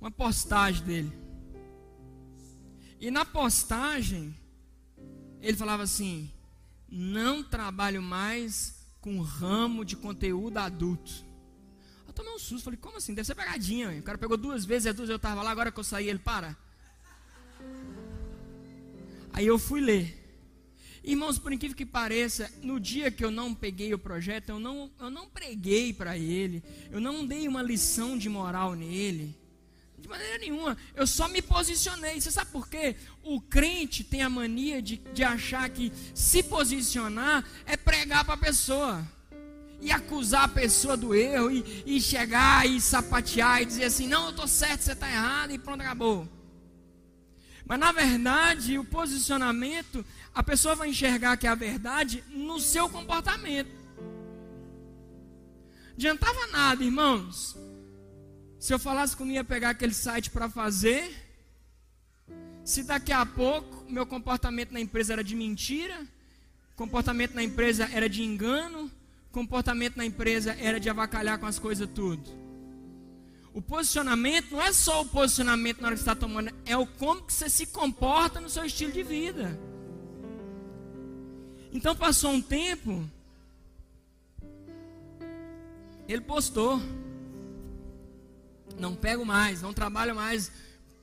A: uma postagem dele. E na postagem ele falava assim: "Não trabalho mais com ramo de conteúdo adulto. Eu tomei um susto, falei, como assim? Deve ser pegadinha. O cara pegou duas vezes, as duas eu estava lá, agora que eu saí, ele para. Aí eu fui ler. Irmãos, por incrível que pareça, no dia que eu não peguei o projeto, eu não, eu não preguei para ele, eu não dei uma lição de moral nele. De maneira nenhuma. Eu só me posicionei. Você sabe por quê? O crente tem a mania de, de achar que se posicionar é pregar para a pessoa. E acusar a pessoa do erro. E, e chegar e sapatear e dizer assim: não, eu estou certo, você está errado. E pronto, acabou. Mas na verdade, o posicionamento, a pessoa vai enxergar que é a verdade no seu comportamento. Adiantava nada, irmãos se eu falasse que eu ia pegar aquele site para fazer, se daqui a pouco meu comportamento na empresa era de mentira, comportamento na empresa era de engano, comportamento na empresa era de avacalhar com as coisas tudo. O posicionamento não é só o posicionamento na hora que você está tomando, é o como que você se comporta no seu estilo de vida. Então passou um tempo, ele postou não pego mais, não trabalho mais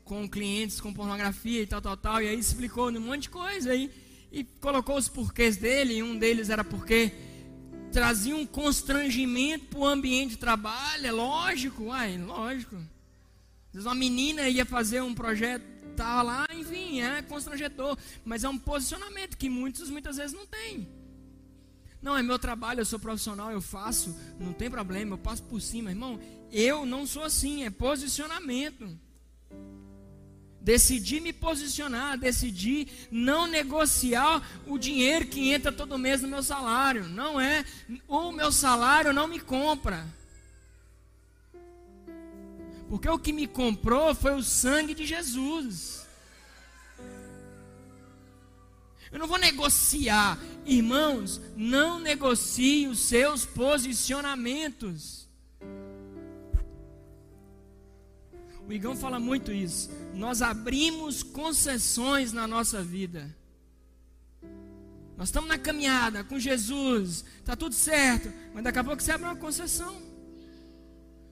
A: com clientes com pornografia e tal, tal, tal. E aí explicou um monte de coisa aí e colocou os porquês dele. E um deles era porque trazia um constrangimento para o ambiente de trabalho. É lógico, uai, lógico. Uma menina ia fazer um projeto, estava lá, enfim, é constrangedor. Mas é um posicionamento que muitos muitas vezes não têm. Não, é meu trabalho, eu sou profissional, eu faço, não tem problema, eu passo por cima, irmão. Eu não sou assim, é posicionamento. Decidi me posicionar, decidi não negociar o dinheiro que entra todo mês no meu salário. Não é, o meu salário não me compra. Porque o que me comprou foi o sangue de Jesus. Eu não vou negociar. Irmãos, não negocie os seus posicionamentos. O Igão fala muito isso. Nós abrimos concessões na nossa vida. Nós estamos na caminhada com Jesus, está tudo certo, mas daqui a pouco você abre uma concessão.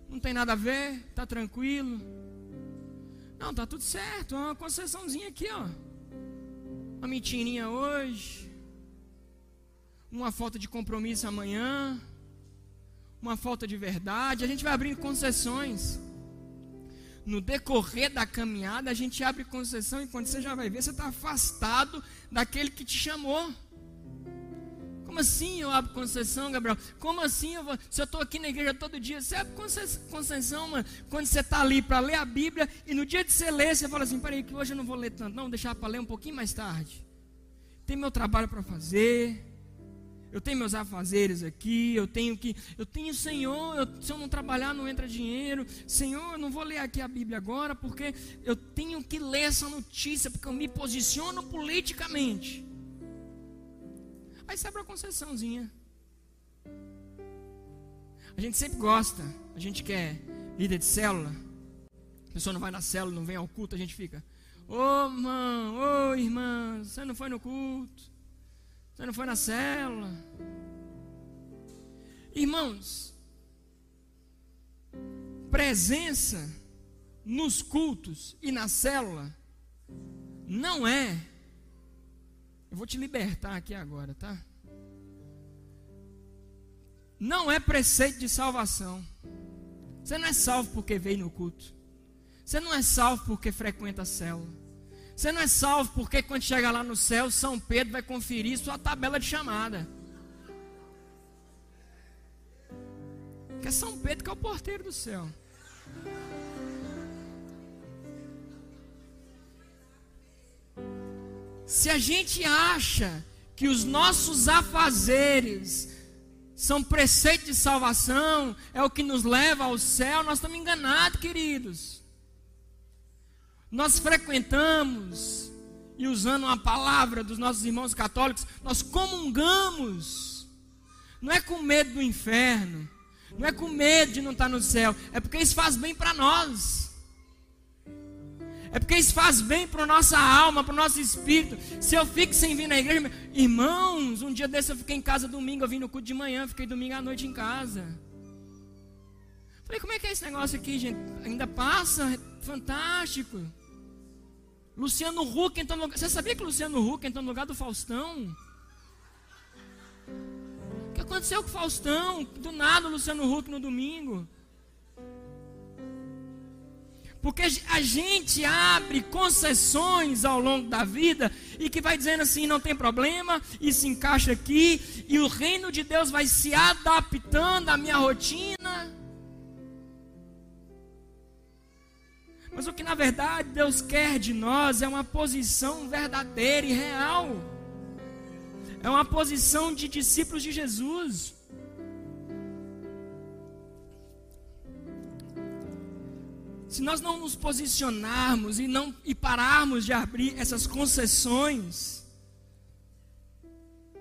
A: Não tem nada a ver, está tranquilo. Não, está tudo certo, uma concessãozinha aqui, ó. Uma mentirinha hoje, uma falta de compromisso amanhã, uma falta de verdade. A gente vai abrindo concessões no decorrer da caminhada, a gente abre concessão e quando você já vai ver, você está afastado daquele que te chamou. Como assim eu abro concessão, Gabriel? Como assim eu vou? Se eu estou aqui na igreja todo dia, você abre concessão, mano, quando você está ali para ler a Bíblia e no dia de você ler, você fala assim: peraí, que hoje eu não vou ler tanto, não, vou deixar para ler um pouquinho mais tarde. Tem meu trabalho para fazer eu tenho meus afazeres aqui, eu tenho que, eu tenho Senhor, eu, se eu não trabalhar não entra dinheiro, Senhor, eu não vou ler aqui a Bíblia agora, porque eu tenho que ler essa notícia, porque eu me posiciono politicamente. Aí sai para concessãozinha. A gente sempre gosta, a gente quer líder de célula, a pessoa não vai na célula, não vem ao culto, a gente fica, ô oh, irmão, ô oh, irmã, você não foi no culto. Você não foi na célula. Irmãos, presença nos cultos e na célula não é. Eu vou te libertar aqui agora, tá? Não é preceito de salvação. Você não é salvo porque veio no culto. Você não é salvo porque frequenta a célula. Você não é salvo porque quando chega lá no céu, São Pedro vai conferir sua tabela de chamada. Que é São Pedro que é o porteiro do céu. Se a gente acha que os nossos afazeres são preceito de salvação, é o que nos leva ao céu, nós estamos enganados, queridos nós frequentamos, e usando uma palavra dos nossos irmãos católicos, nós comungamos, não é com medo do inferno, não é com medo de não estar no céu, é porque isso faz bem para nós. É porque isso faz bem para nossa alma, para o nosso espírito. Se eu fico sem vir na igreja, irmãos, um dia desse eu fiquei em casa domingo, eu vim no culto de manhã, fiquei domingo à noite em casa. Falei, como é que é esse negócio aqui, gente? Ainda passa? Fantástico. Luciano Huck entrou no lugar. Você sabia que Luciano Huck entrou no lugar do Faustão? O que aconteceu com o Faustão? Do nada o Luciano Huck no domingo. Porque a gente abre concessões ao longo da vida e que vai dizendo assim: não tem problema, e se encaixa aqui, e o reino de Deus vai se adaptando à minha rotina. Mas o que na verdade Deus quer de nós é uma posição verdadeira e real. É uma posição de discípulos de Jesus. Se nós não nos posicionarmos e não e pararmos de abrir essas concessões,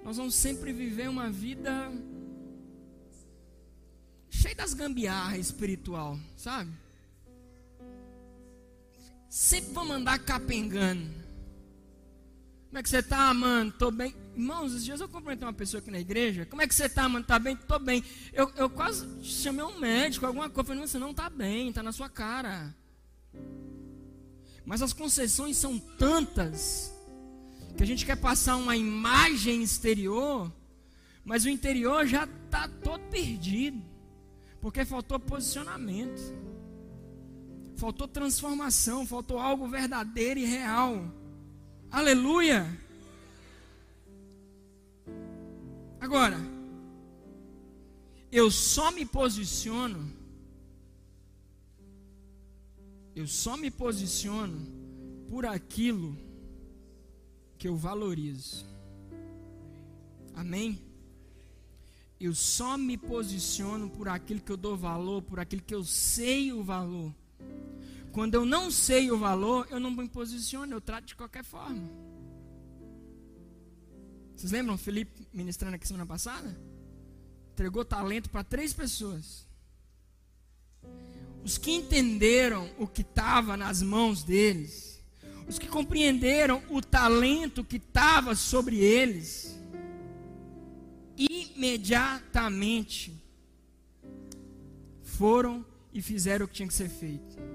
A: nós vamos sempre viver uma vida cheia das gambiarras espiritual, sabe? Sempre vamos andar capengando. Como é que você está, mano? Tô bem. Irmãos, esses dias eu cumprimentei uma pessoa aqui na igreja. Como é que você está, mano? Tá bem? Tô bem. Eu, eu quase chamei um médico, alguma coisa. Falei, não, você não está bem, está na sua cara. Mas as concessões são tantas que a gente quer passar uma imagem exterior, mas o interior já está todo perdido, porque faltou posicionamento faltou transformação, faltou algo verdadeiro e real. Aleluia! Agora, eu só me posiciono, eu só me posiciono por aquilo que eu valorizo. Amém? Eu só me posiciono por aquilo que eu dou valor, por aquilo que eu sei o valor. Quando eu não sei o valor, eu não me posiciono, eu trato de qualquer forma. Vocês lembram Felipe ministrando aqui semana passada? Entregou talento para três pessoas. Os que entenderam o que estava nas mãos deles, os que compreenderam o talento que estava sobre eles, imediatamente foram e fizeram o que tinha que ser feito.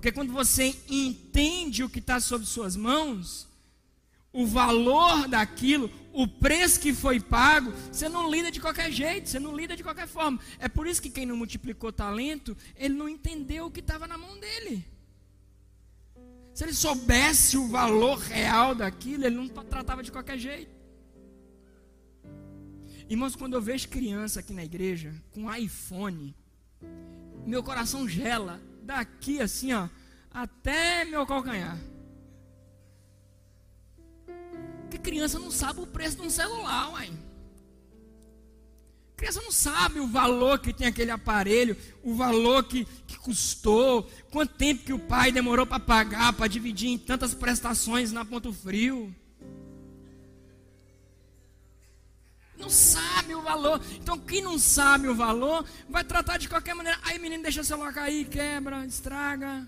A: Porque quando você entende o que está sob suas mãos, o valor daquilo, o preço que foi pago, você não lida de qualquer jeito, você não lida de qualquer forma. É por isso que quem não multiplicou talento, ele não entendeu o que estava na mão dele. Se ele soubesse o valor real daquilo, ele não tratava de qualquer jeito. Irmãos, quando eu vejo criança aqui na igreja com iPhone, meu coração gela daqui assim, ó, até meu calcanhar. Porque criança não sabe o preço de um celular, uai. Criança não sabe o valor que tem aquele aparelho, o valor que, que custou, quanto tempo que o pai demorou para pagar, para dividir em tantas prestações na Ponto Frio. Não sabe o valor. Então, quem não sabe o valor, vai tratar de qualquer maneira. Aí, menino, deixa o celular cair, quebra, estraga.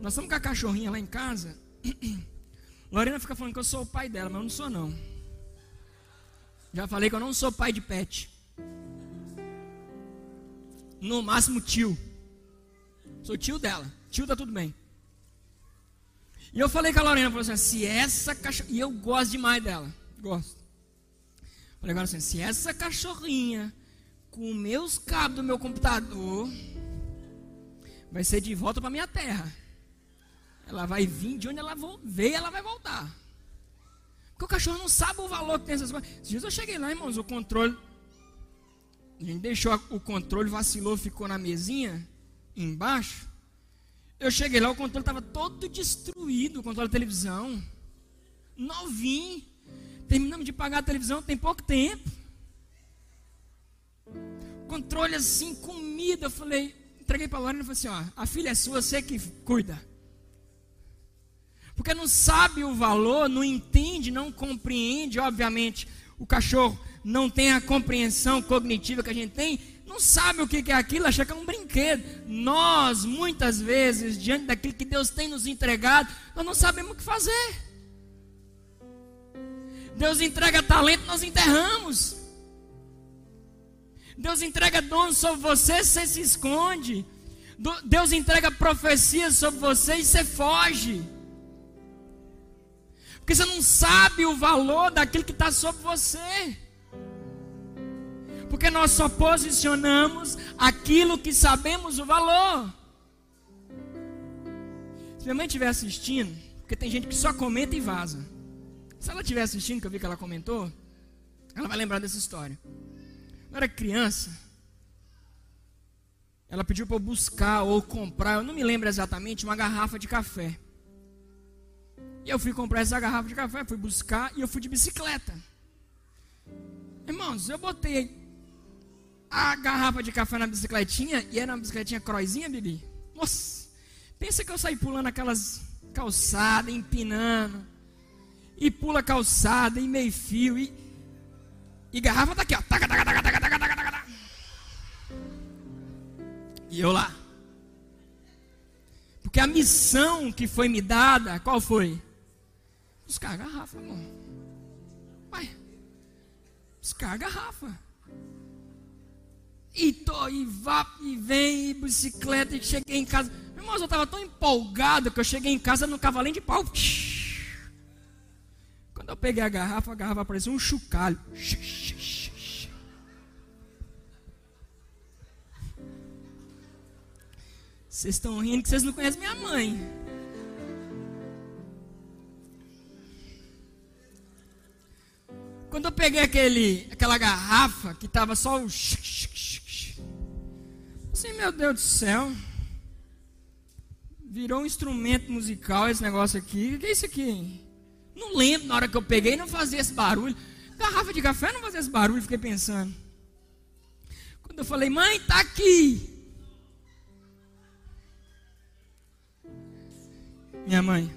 A: Nós estamos com a cachorrinha lá em casa. Lorena fica falando que eu sou o pai dela, mas eu não sou não. Já falei que eu não sou pai de pet. No máximo tio. Sou tio dela. Tio tá tudo bem. E eu falei com a Lorena, falei assim, se essa cachorrinha, e eu gosto demais dela, gosto. Falei agora assim, se essa cachorrinha com meus cabos do meu computador vai ser de volta para minha terra. Ela vai vir de onde ela veio, ela vai voltar. Porque o cachorro não sabe o valor que tem essas coisas. Esses dias eu cheguei lá, irmãos, o controle. A gente deixou o controle, vacilou, ficou na mesinha embaixo. Eu cheguei lá, o controle estava todo destruído, o controle da televisão. Novinho. Terminamos de pagar a televisão tem pouco tempo. Controle assim, comida. Eu falei, entreguei para a Lorena e falei assim: ó, a filha é sua, você que cuida. Porque não sabe o valor, não entende, não compreende, obviamente. O cachorro não tem a compreensão cognitiva que a gente tem, não sabe o que é aquilo, acha que é um brinquedo. Nós, muitas vezes, diante daquilo que Deus tem nos entregado, nós não sabemos o que fazer. Deus entrega talento, nós enterramos. Deus entrega dons sobre você, você se esconde. Deus entrega profecias sobre você e você foge. Porque você não sabe o valor daquilo que está sobre você. Porque nós só posicionamos aquilo que sabemos o valor. Se minha mãe estiver assistindo, porque tem gente que só comenta e vaza. Se ela estiver assistindo, que eu vi que ela comentou, ela vai lembrar dessa história. Eu era criança, ela pediu para eu buscar ou comprar, eu não me lembro exatamente, uma garrafa de café. E eu fui comprar essa garrafa de café, fui buscar e eu fui de bicicleta. Irmãos, eu botei a garrafa de café na bicicletinha e era uma bicicletinha croizinha, Bibi. Nossa, pensa que eu saí pulando aquelas calçadas, empinando. E pula calçada, e meio fio, e, e garrafa daqui, ó. Taca, taca, taca, taca, taca, taca, taca. E eu lá. Porque a missão que foi me dada, qual foi? Buscar a garrafa, amor. Vai. Buscar a garrafa. E, tô, e vá, e vem, e bicicleta, e cheguei em casa. Meu irmão, eu estava tão empolgado que eu cheguei em casa no cavalinho de pau. Quando eu peguei a garrafa, a garrafa parecia um chocalho. Vocês estão rindo que vocês não conhecem minha mãe. Quando eu peguei aquele, aquela garrafa que estava só o assim, meu Deus do céu. Virou um instrumento musical esse negócio aqui. O que é isso aqui? Não lembro na hora que eu peguei, não fazia esse barulho. Garrafa de café não fazia esse barulho, fiquei pensando. Quando eu falei, mãe, tá aqui. Minha mãe.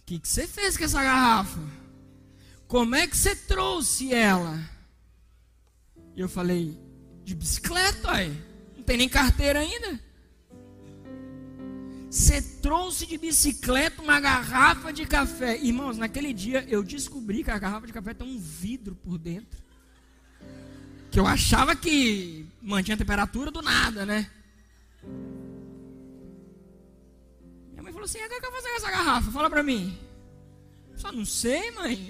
A: O que, que você fez com essa garrafa? Como é que você trouxe ela? E eu falei, de bicicleta, aí. Não tem nem carteira ainda. Você trouxe de bicicleta uma garrafa de café. Irmãos, naquele dia eu descobri que a garrafa de café tem um vidro por dentro. Que eu achava que mantinha a temperatura do nada, né? Minha mãe falou assim: o que eu vou fazer com essa garrafa? Fala pra mim. Só não sei, mãe.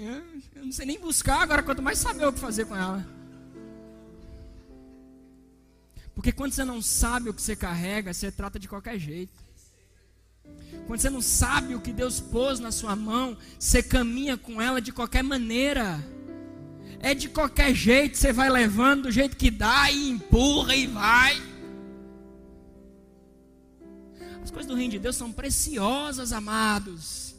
A: Eu não sei nem buscar, agora quanto mais saber o que fazer com ela. Porque quando você não sabe o que você carrega, você trata de qualquer jeito. Quando você não sabe o que Deus pôs na sua mão, você caminha com ela de qualquer maneira. É de qualquer jeito, você vai levando do jeito que dá e empurra e vai. As coisas do reino de Deus são preciosas, amados.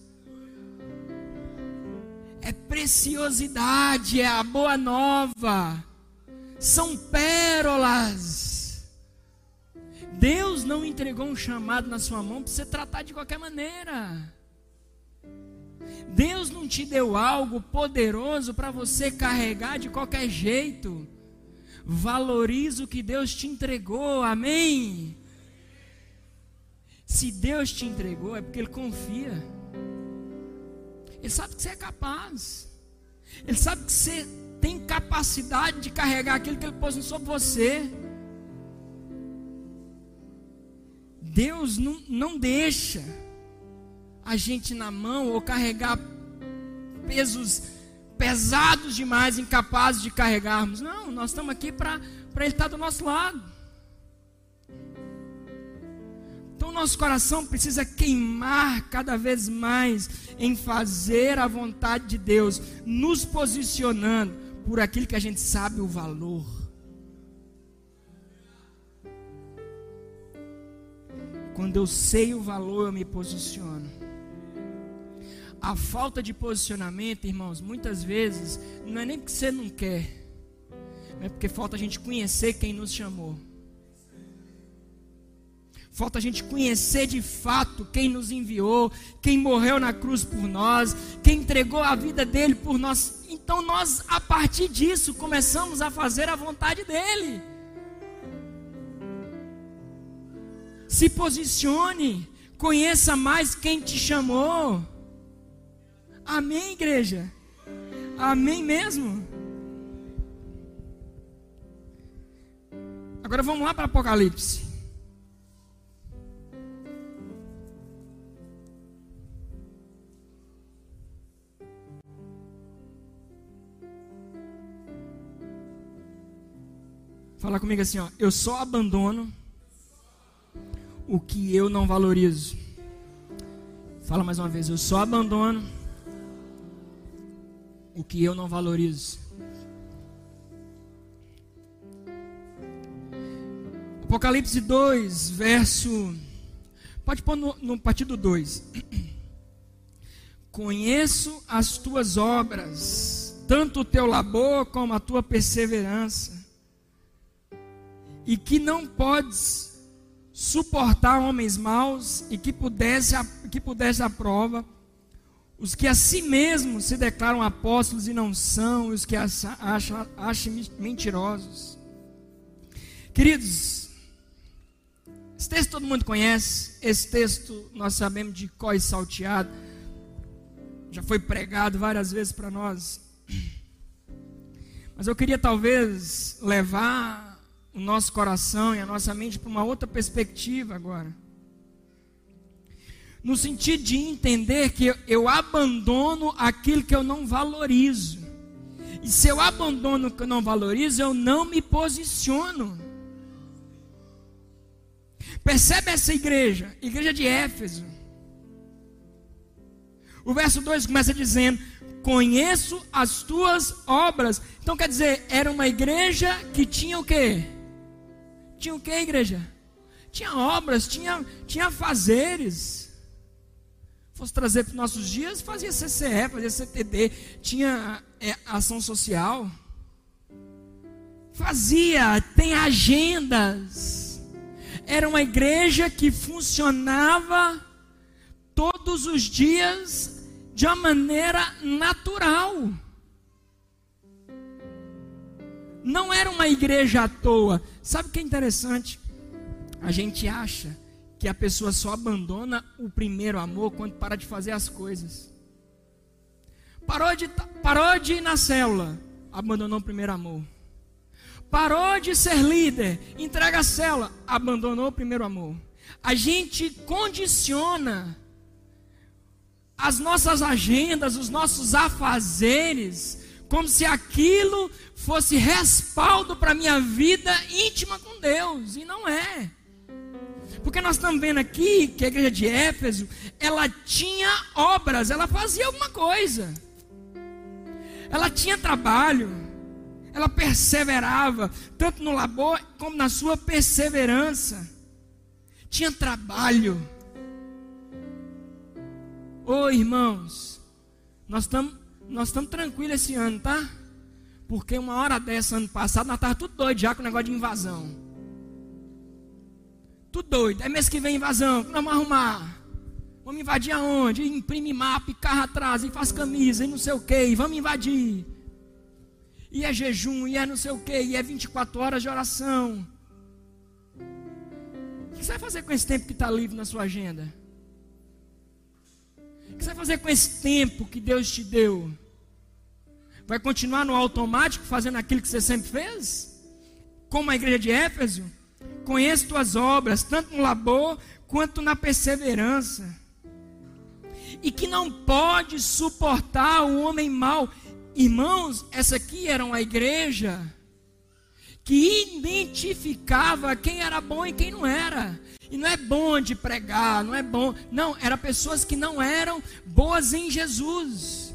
A: É preciosidade, é a boa nova. São pérolas. Deus não entregou um chamado na sua mão para você tratar de qualquer maneira. Deus não te deu algo poderoso para você carregar de qualquer jeito. Valorize o que Deus te entregou, amém? Se Deus te entregou, é porque Ele confia. Ele sabe que você é capaz. Ele sabe que você tem capacidade de carregar aquilo que Ele pôs sobre você. Deus não, não deixa a gente na mão ou carregar pesos pesados demais, incapazes de carregarmos. Não, nós estamos aqui para Ele estar do nosso lado. Então, nosso coração precisa queimar cada vez mais em fazer a vontade de Deus, nos posicionando por aquilo que a gente sabe o valor. Quando eu sei o valor, eu me posiciono. A falta de posicionamento, irmãos, muitas vezes não é nem porque você não quer, é porque falta a gente conhecer quem nos chamou. Falta a gente conhecer de fato quem nos enviou, quem morreu na cruz por nós, quem entregou a vida dele por nós. Então nós, a partir disso, começamos a fazer a vontade dele. Se posicione. Conheça mais quem te chamou. Amém, igreja? Amém mesmo? Agora vamos lá para Apocalipse. Fala comigo assim, ó. Eu só abandono o que eu não valorizo. Fala mais uma vez, eu só abandono o que eu não valorizo. Apocalipse 2, verso. Pode pôr no, no partido 2. Conheço as tuas obras, tanto o teu labor como a tua perseverança, e que não podes suportar homens maus e que pudesse, que pudesse a prova os que a si mesmos se declaram apóstolos e não são, os que acham, acham mentirosos. Queridos, esse texto todo mundo conhece, esse texto nós sabemos de có e salteado, já foi pregado várias vezes para nós. Mas eu queria talvez levar o nosso coração e a nossa mente para uma outra perspectiva agora. No sentido de entender que eu abandono aquilo que eu não valorizo. E se eu abandono o que eu não valorizo, eu não me posiciono. Percebe essa igreja, igreja de Éfeso. O verso 2 começa dizendo: Conheço as tuas obras. Então quer dizer, era uma igreja que tinha o quê? Tinha o que, igreja? Tinha obras, tinha, tinha fazeres. Fosse trazer para os nossos dias, fazia CCE, fazia CTD, tinha é, ação social. Fazia, tem agendas. era uma igreja que funcionava todos os dias de uma maneira natural. Não era uma igreja à toa. Sabe o que é interessante? A gente acha que a pessoa só abandona o primeiro amor quando para de fazer as coisas. Parou de, parou de ir na célula, abandonou o primeiro amor. Parou de ser líder, entrega a célula, abandonou o primeiro amor. A gente condiciona as nossas agendas, os nossos afazeres, como se aquilo fosse respaldo para a minha vida íntima com Deus, e não é. Porque nós estamos vendo aqui que a igreja de Éfeso, ela tinha obras, ela fazia alguma coisa. Ela tinha trabalho, ela perseverava, tanto no labor como na sua perseverança. Tinha trabalho. Ô oh, irmãos, nós estamos nós estamos tranquilos esse ano, tá? Porque uma hora dessa, ano passado, nós estávamos tudo doido já com o negócio de invasão. Tudo doido. É mês que vem invasão. nós vamos arrumar? Vamos invadir aonde? Imprime mapa, e carro atrás, e faz camisa, e não sei o que, e vamos invadir. E é jejum, e é não sei o que, e é 24 horas de oração. O que você vai fazer com esse tempo que está livre na sua agenda? Que você vai fazer com esse tempo que Deus te deu? Vai continuar no automático fazendo aquilo que você sempre fez? Como a igreja de Éfeso? Conheço tuas obras, tanto no labor quanto na perseverança. E que não pode suportar o homem mau. Irmãos, essa aqui era uma igreja que identificava quem era bom e quem não era. E não é bom de pregar, não é bom. Não, eram pessoas que não eram boas em Jesus.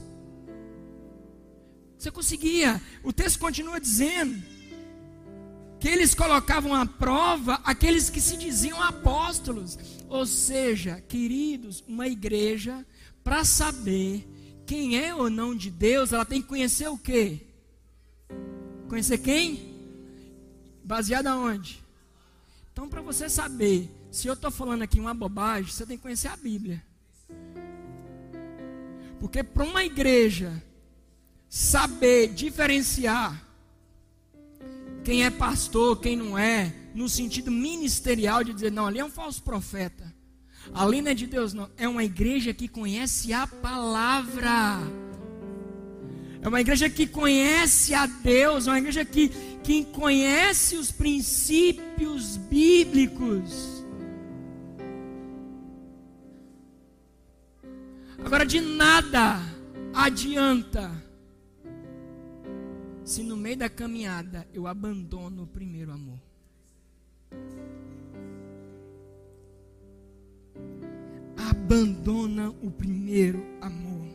A: Você conseguia. O texto continua dizendo que eles colocavam à prova aqueles que se diziam apóstolos. Ou seja, queridos, uma igreja, para saber quem é ou não de Deus, ela tem que conhecer o quê? Conhecer quem? Baseado aonde? Então, para você saber se eu estou falando aqui uma bobagem, você tem que conhecer a Bíblia. Porque para uma igreja saber diferenciar quem é pastor, quem não é, no sentido ministerial de dizer, não, ali é um falso profeta. Ali não é de Deus, não. É uma igreja que conhece a palavra. É uma igreja que conhece a Deus, é uma igreja que, que conhece os princípios bíblicos. Agora, de nada adianta se no meio da caminhada eu abandono o primeiro amor. Abandona o primeiro amor.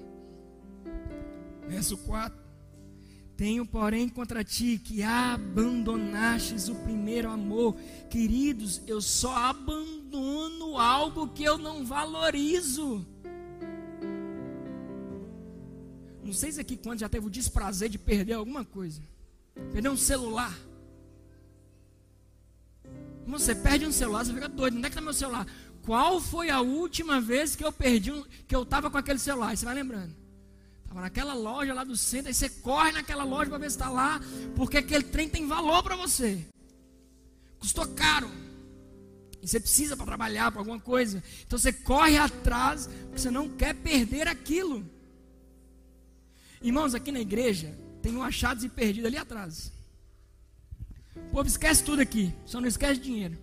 A: Verso 4. Tenho, porém, contra ti que abandonastes o primeiro amor. Queridos, eu só abandono algo que eu não valorizo. Não sei se aqui quando já teve o desprazer de perder alguma coisa. Perder um celular. Você perde um celular, você fica doido. Onde é que está meu celular? Qual foi a última vez que eu perdi um, que eu estava com aquele celular? você vai lembrando. Estava naquela loja lá do centro, aí você corre naquela loja para ver se está lá, porque aquele trem tem valor para você. Custou caro. E você precisa para trabalhar, para alguma coisa. Então você corre atrás, porque você não quer perder aquilo. Irmãos, aqui na igreja tem um achados e perdido ali atrás. O povo esquece tudo aqui, só não esquece dinheiro.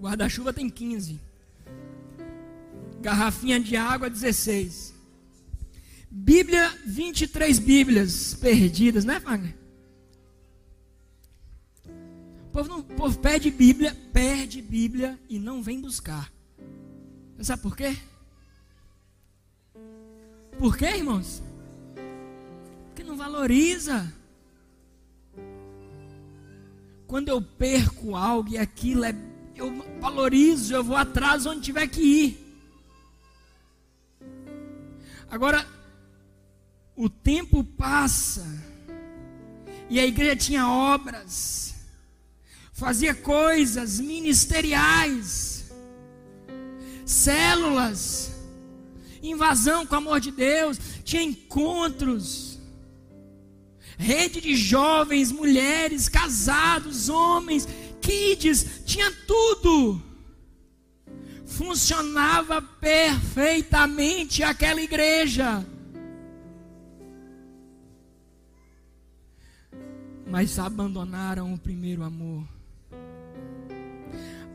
A: Guarda-chuva tem 15. Garrafinha de água 16. Bíblia, 23 Bíblias perdidas, né, Wagner? O povo, não, o povo pede Bíblia, perde Bíblia e não vem buscar. Você sabe por quê? Por quê, irmãos? Porque não valoriza. Quando eu perco algo e aquilo é, eu valorizo, eu vou atrás onde tiver que ir. Agora, o tempo passa e a igreja tinha obras, fazia coisas ministeriais, células, invasão com o amor de Deus, tinha encontros, rede de jovens, mulheres, casados, homens, kids, tinha tudo. Funcionava perfeitamente aquela igreja. Mas abandonaram o primeiro amor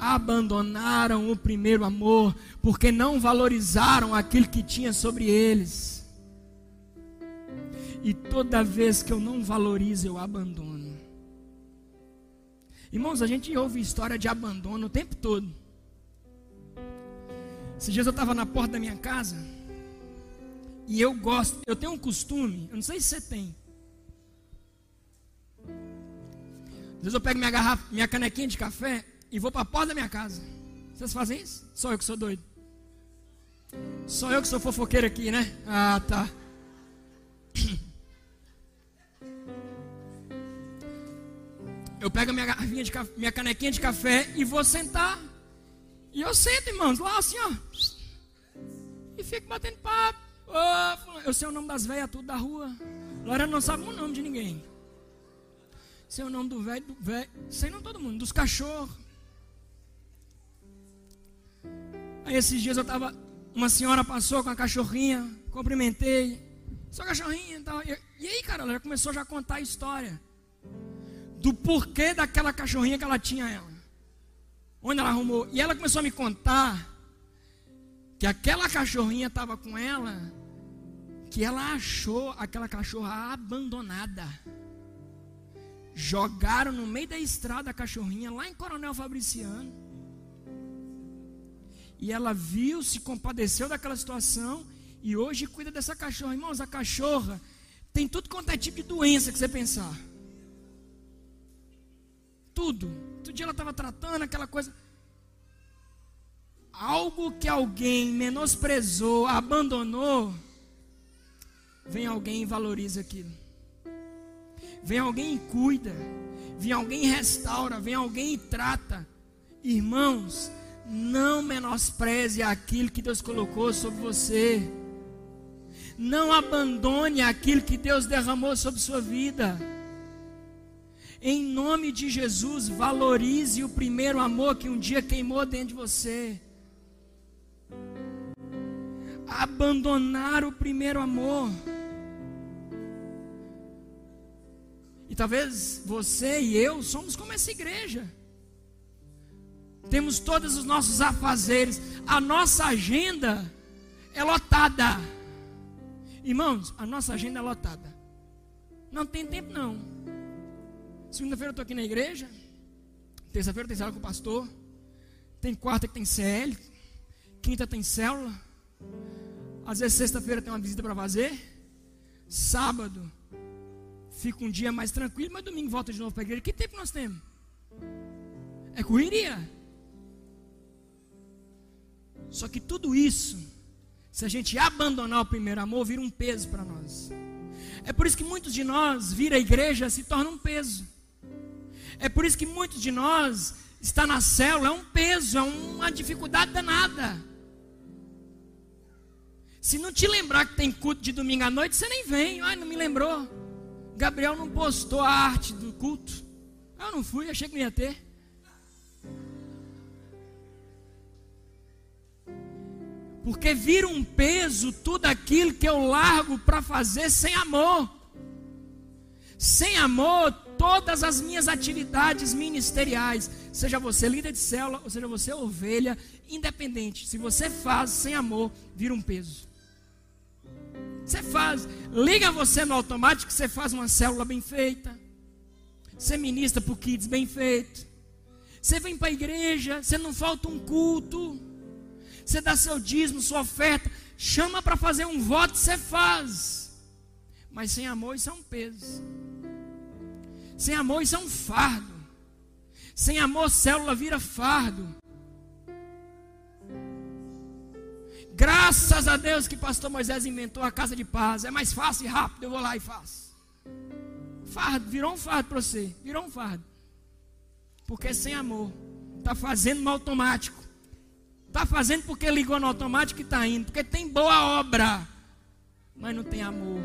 A: abandonaram o primeiro amor, porque não valorizaram aquilo que tinha sobre eles. E toda vez que eu não valorizo, eu abandono. Irmãos, a gente ouve história de abandono o tempo todo. Esses dias eu estava na porta da minha casa e eu gosto, eu tenho um costume, eu não sei se você tem. Às vezes eu pego minha garrafa, minha canequinha de café, e vou para a porta da minha casa. Vocês fazem isso? Só eu que sou doido. Só eu que sou fofoqueiro aqui, né? Ah, tá. Eu pego a minha de minha canequinha de café e vou sentar. E eu sento, irmãos, lá assim, ó. E fico batendo papo. Oh, eu sei o nome das velhas tudo da rua. Lorena não sabe o nome de ninguém. Sei o nome do velho, do velho. Sei não todo mundo, dos cachorros. Aí esses dias eu tava. Uma senhora passou com a cachorrinha, cumprimentei. Sua cachorrinha e. E aí, cara, ela começou já a contar a história. Do porquê daquela cachorrinha que ela tinha ela. Onde ela arrumou. E ela começou a me contar que aquela cachorrinha estava com ela, que ela achou aquela cachorra abandonada. Jogaram no meio da estrada a cachorrinha lá em Coronel Fabriciano. E ela viu, se compadeceu daquela situação e hoje cuida dessa cachorra. Irmãos, a cachorra tem tudo quanto é tipo de doença que você pensar. Tudo. Todo dia ela estava tratando aquela coisa. Algo que alguém menosprezou, abandonou, vem alguém e valoriza aquilo. Vem alguém e cuida. Vem alguém e restaura. Vem alguém e trata. Irmãos, não menospreze aquilo que Deus colocou sobre você. Não abandone aquilo que Deus derramou sobre sua vida. Em nome de Jesus, valorize o primeiro amor que um dia queimou dentro de você. Abandonar o primeiro amor. E talvez você e eu somos como essa igreja temos todos os nossos afazeres, a nossa agenda é lotada. Irmãos, a nossa agenda é lotada. Não tem tempo não. Segunda-feira eu estou aqui na igreja. Terça-feira tem célula com o pastor. Tem quarta que tem CL. Quinta tem célula. Às vezes sexta-feira tem uma visita para fazer. Sábado fica um dia mais tranquilo, mas domingo volta de novo para a igreja. Que tempo nós temos? É correria. Só que tudo isso, se a gente abandonar o primeiro amor, vira um peso para nós. É por isso que muitos de nós vir à igreja se torna um peso. É por isso que muitos de nós está na célula é um peso, é uma dificuldade danada. Se não te lembrar que tem culto de domingo à noite, você nem vem. Ai, não me lembrou. Gabriel não postou a arte do culto. Eu não fui, achei que não ia ter. Porque vira um peso tudo aquilo que eu largo para fazer sem amor. Sem amor, todas as minhas atividades ministeriais, seja você líder de célula, ou seja você ovelha, independente, se você faz sem amor, vira um peso. Você faz, liga você no automático, você faz uma célula bem feita. Você ministra para o kids bem feito. Você vem para a igreja, você não falta um culto. Você dá seu dízimo, sua oferta, chama para fazer um voto, você faz. Mas sem amor isso é um peso. Sem amor isso é um fardo. Sem amor, célula vira fardo. Graças a Deus que pastor Moisés inventou a casa de paz. É mais fácil e rápido, eu vou lá e faço. Fardo, virou um fardo para você. Virou um fardo. Porque sem amor, está fazendo no automático. Está fazendo porque ligou no automático e está indo. Porque tem boa obra, mas não tem amor.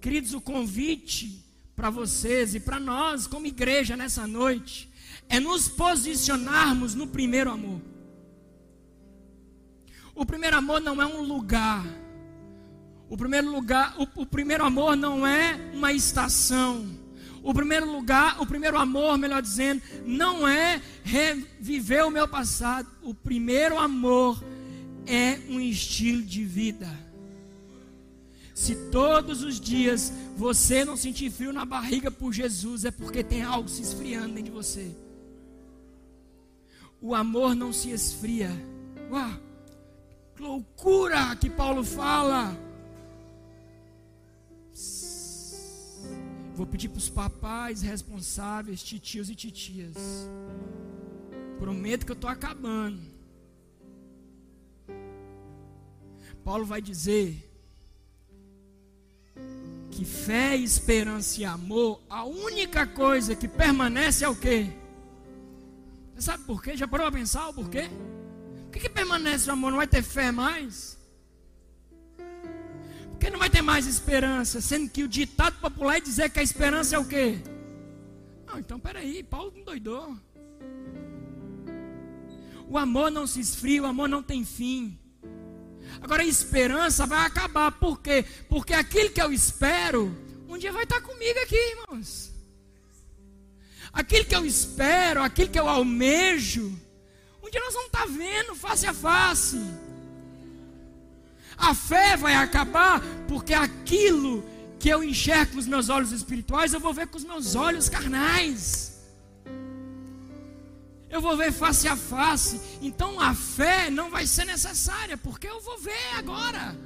A: Queridos, o convite para vocês e para nós, como igreja, nessa noite, é nos posicionarmos no primeiro amor. O primeiro amor não é um lugar. O primeiro lugar, o, o primeiro amor não é uma estação. O primeiro lugar, o primeiro amor, melhor dizendo, não é reviver o meu passado. O primeiro amor é um estilo de vida. Se todos os dias você não sentir frio na barriga por Jesus, é porque tem algo se esfriando dentro de você. O amor não se esfria. Uau! Que loucura que Paulo fala. Vou pedir para os papais responsáveis, titios e titias. Prometo que eu estou acabando. Paulo vai dizer que fé, esperança e amor, a única coisa que permanece é o quê? Você sabe por quê? Já parou a pensar o porquê? Por que, que permanece o amor? Não vai ter fé mais? Por que não vai ter mais esperança? Sendo que o ditado popular é dizer que a esperança é o quê? Não, então peraí, Paulo não doidou. O amor não se esfria, o amor não tem fim. Agora a esperança vai acabar. Por quê? Porque aquilo que eu espero, um dia vai estar comigo aqui, irmãos. Aquilo que eu espero, aquilo que eu almejo, um dia nós vamos estar vendo face a face. A fé vai acabar porque aquilo que eu enxergo com os meus olhos espirituais, eu vou ver com os meus olhos carnais. Eu vou ver face a face. Então a fé não vai ser necessária, porque eu vou ver agora.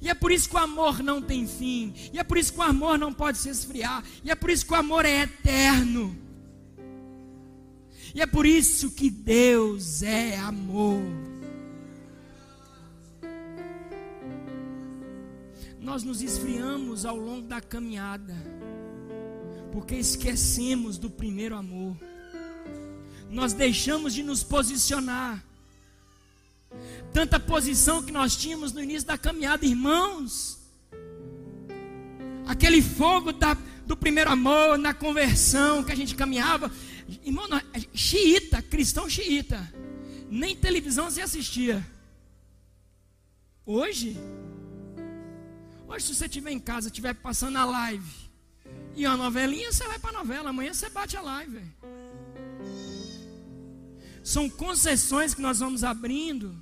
A: E é por isso que o amor não tem fim. E é por isso que o amor não pode se esfriar. E é por isso que o amor é eterno. E é por isso que Deus é amor. Nós nos esfriamos ao longo da caminhada, porque esquecemos do primeiro amor. Nós deixamos de nos posicionar tanta posição que nós tínhamos no início da caminhada, irmãos. Aquele fogo da, do primeiro amor, na conversão que a gente caminhava. Irmão, xiita, cristão xiita. Nem televisão se assistia. Hoje, hoje se você estiver em casa, estiver passando a live e uma novelinha, você vai para a novela. Amanhã você bate a live. São concessões que nós vamos abrindo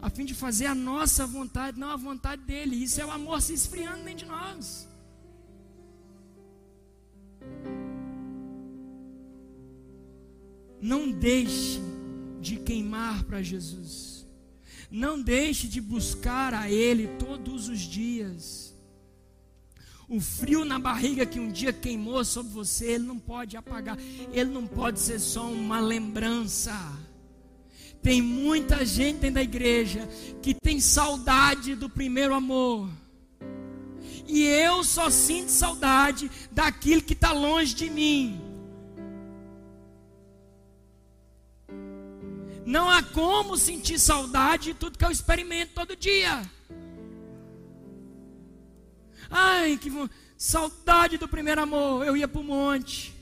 A: a fim de fazer a nossa vontade, não a vontade dele. Isso é o amor se esfriando dentro de nós. Não deixe de queimar para Jesus. Não deixe de buscar a Ele todos os dias. O frio na barriga que um dia queimou sobre você, ele não pode apagar. Ele não pode ser só uma lembrança. Tem muita gente dentro da igreja que tem saudade do primeiro amor. E eu só sinto saudade daquilo que está longe de mim. Não há como sentir saudade de tudo que eu experimento todo dia. Ai, que saudade do primeiro amor. Eu ia para o monte,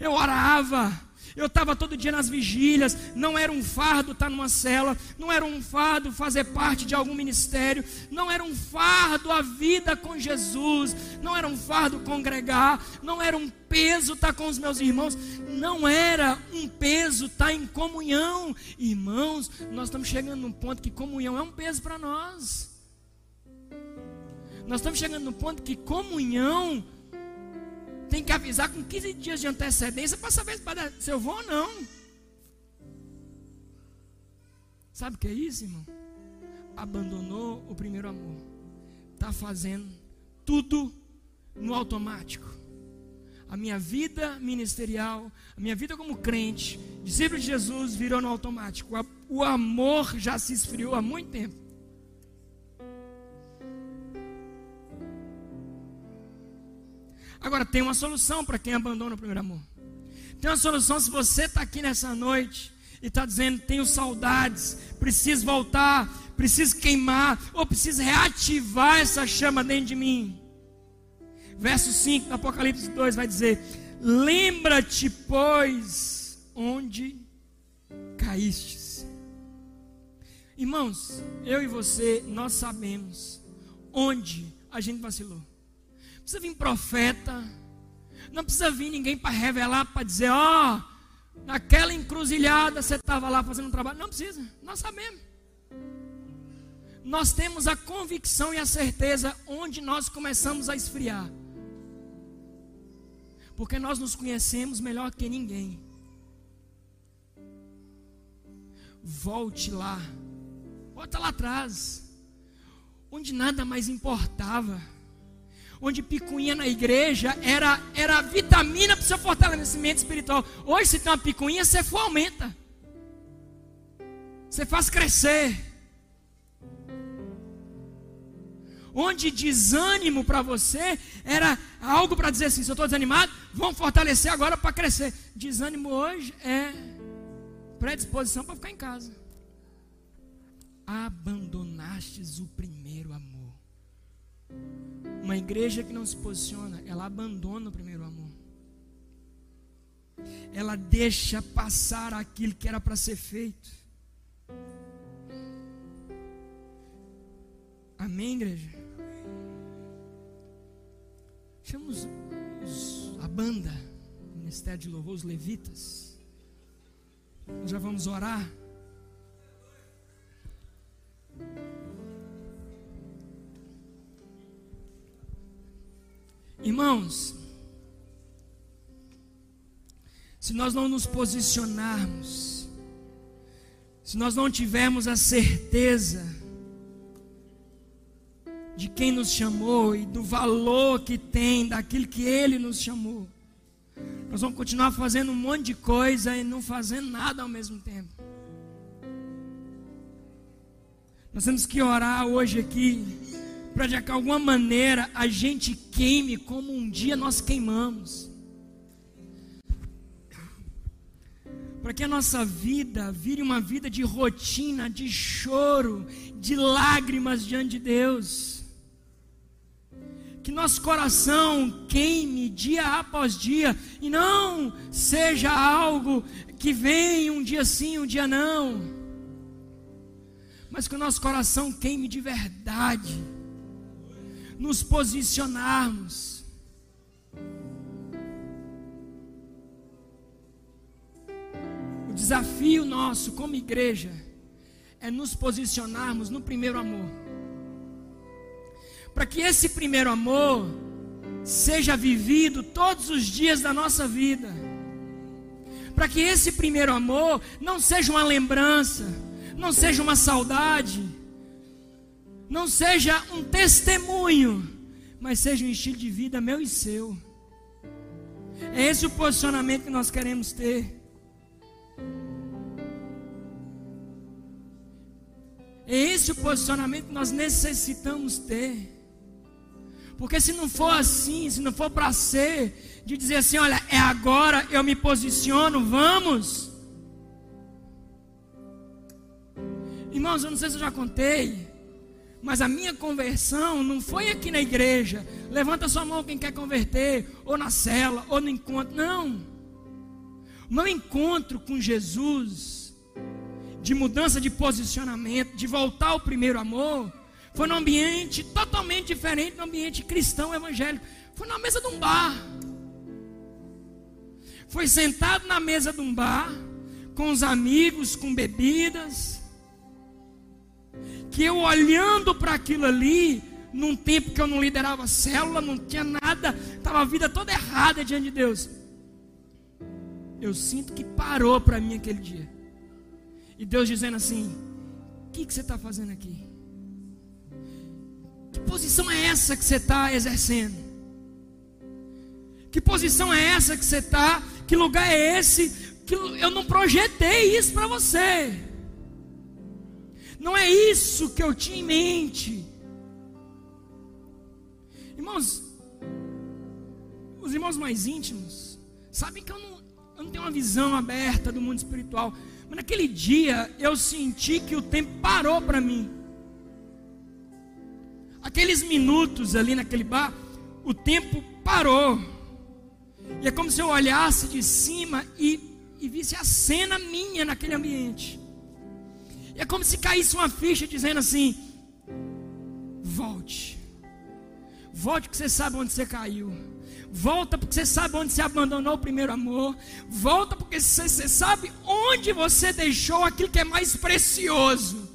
A: eu orava, eu estava todo dia nas vigílias. Não era um fardo estar numa cela. Não era um fardo fazer parte de algum ministério. Não era um fardo a vida com Jesus. Não era um fardo congregar. Não era um peso estar com os meus irmãos. Não era um peso estar em comunhão. Irmãos, nós estamos chegando num ponto que comunhão é um peso para nós. Nós estamos chegando num ponto que comunhão tem que avisar com 15 dias de antecedência para saber se eu vou ou não. Sabe o que é isso, irmão? Abandonou o primeiro amor. Está fazendo tudo no automático. A minha vida ministerial, a minha vida como crente, discípulo de Jesus, virou no automático. O amor já se esfriou há muito tempo. Agora, tem uma solução para quem abandona o primeiro amor. Tem uma solução se você está aqui nessa noite e está dizendo: tenho saudades, preciso voltar, preciso queimar, ou preciso reativar essa chama dentro de mim. Verso 5 do Apocalipse 2 vai dizer: Lembra-te, pois, onde caístes. Irmãos, eu e você, nós sabemos onde a gente vacilou. Precisa vir profeta, não precisa vir ninguém para revelar, para dizer, ó, oh, naquela encruzilhada você estava lá fazendo um trabalho. Não precisa, nós sabemos. Nós temos a convicção e a certeza onde nós começamos a esfriar. Porque nós nos conhecemos melhor que ninguém. Volte lá. Volta lá atrás. Onde nada mais importava onde picuinha na igreja era, era vitamina para o seu fortalecimento espiritual. Hoje, se tem uma picuinha, você for aumenta. Você faz crescer. Onde desânimo para você era algo para dizer assim: se eu estou desanimado, vamos fortalecer agora para crescer. Desânimo hoje é predisposição para ficar em casa. Abandonastes o primeiro. Uma igreja que não se posiciona, ela abandona o primeiro amor. Ela deixa passar aquilo que era para ser feito. Amém, igreja? Chamamos os, a banda, o Ministério de Louvor, os levitas. Nós já vamos orar. Irmãos, se nós não nos posicionarmos, se nós não tivermos a certeza de quem nos chamou e do valor que tem daquilo que Ele nos chamou, nós vamos continuar fazendo um monte de coisa e não fazendo nada ao mesmo tempo. Nós temos que orar hoje aqui para de alguma maneira a gente queime como um dia nós queimamos. Para que a nossa vida vire uma vida de rotina, de choro, de lágrimas diante de Deus. Que nosso coração queime dia após dia e não seja algo que vem um dia sim, um dia não. Mas que o nosso coração queime de verdade nos posicionarmos. O desafio nosso como igreja é nos posicionarmos no primeiro amor. Para que esse primeiro amor seja vivido todos os dias da nossa vida. Para que esse primeiro amor não seja uma lembrança, não seja uma saudade, não seja um testemunho, mas seja um estilo de vida meu e seu. É esse o posicionamento que nós queremos ter. É esse o posicionamento que nós necessitamos ter. Porque se não for assim, se não for para ser, de dizer assim, olha, é agora, eu me posiciono, vamos. Irmãos, eu não sei se eu já contei. Mas a minha conversão não foi aqui na igreja. Levanta sua mão quem quer converter, ou na cela, ou no encontro. Não. O meu encontro com Jesus, de mudança de posicionamento, de voltar ao primeiro amor, foi num ambiente totalmente diferente do ambiente cristão evangélico. Foi na mesa de um bar. Foi sentado na mesa de um bar, com os amigos, com bebidas que eu olhando para aquilo ali, num tempo que eu não liderava célula, não tinha nada, estava a vida toda errada diante de Deus. Eu sinto que parou para mim aquele dia. E Deus dizendo assim: O que, que você está fazendo aqui? Que posição é essa que você está exercendo? Que posição é essa que você está? Que lugar é esse? Que eu não projetei isso para você. Não é isso que eu tinha em mente. Irmãos, os irmãos mais íntimos sabem que eu não, eu não tenho uma visão aberta do mundo espiritual. Mas naquele dia eu senti que o tempo parou para mim. Aqueles minutos ali naquele bar, o tempo parou. E é como se eu olhasse de cima e, e visse a cena minha naquele ambiente. É como se caísse uma ficha dizendo assim: volte. Volte porque você sabe onde você caiu. Volta porque você sabe onde você abandonou o primeiro amor. Volta porque você, você sabe onde você deixou aquilo que é mais precioso.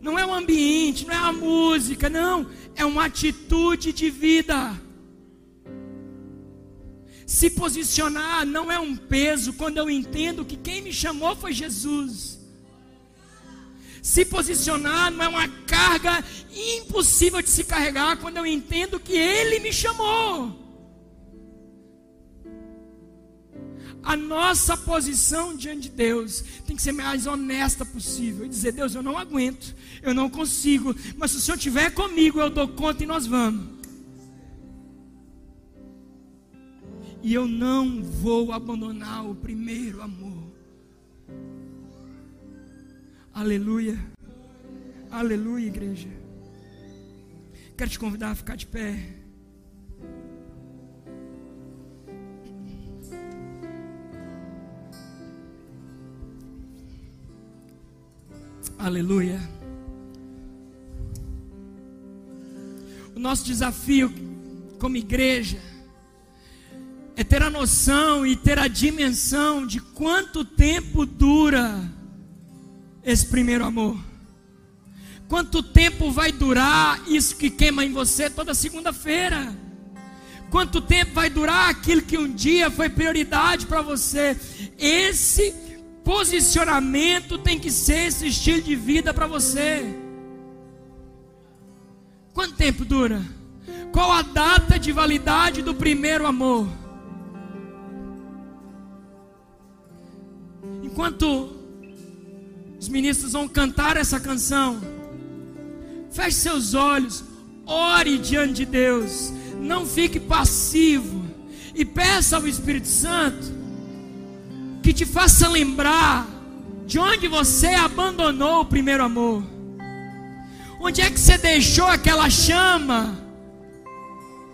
A: Não é o ambiente, não é a música, não. É uma atitude de vida. Se posicionar não é um peso quando eu entendo que quem me chamou foi Jesus. Se posicionar não é uma carga impossível de se carregar quando eu entendo que Ele me chamou. A nossa posição diante de Deus tem que ser mais honesta possível. E dizer, Deus, eu não aguento, eu não consigo, mas se o Senhor estiver comigo, eu dou conta e nós vamos. E eu não vou abandonar o primeiro amor. Aleluia. Aleluia, igreja. Quero te convidar a ficar de pé. Aleluia. O nosso desafio como igreja é ter a noção e ter a dimensão de quanto tempo dura esse primeiro amor? Quanto tempo vai durar isso que queima em você toda segunda-feira? Quanto tempo vai durar aquilo que um dia foi prioridade para você? Esse posicionamento tem que ser esse estilo de vida para você. Quanto tempo dura? Qual a data de validade do primeiro amor? Enquanto os ministros vão cantar essa canção. Feche seus olhos, ore diante de Deus, não fique passivo e peça ao Espírito Santo que te faça lembrar de onde você abandonou o primeiro amor. Onde é que você deixou aquela chama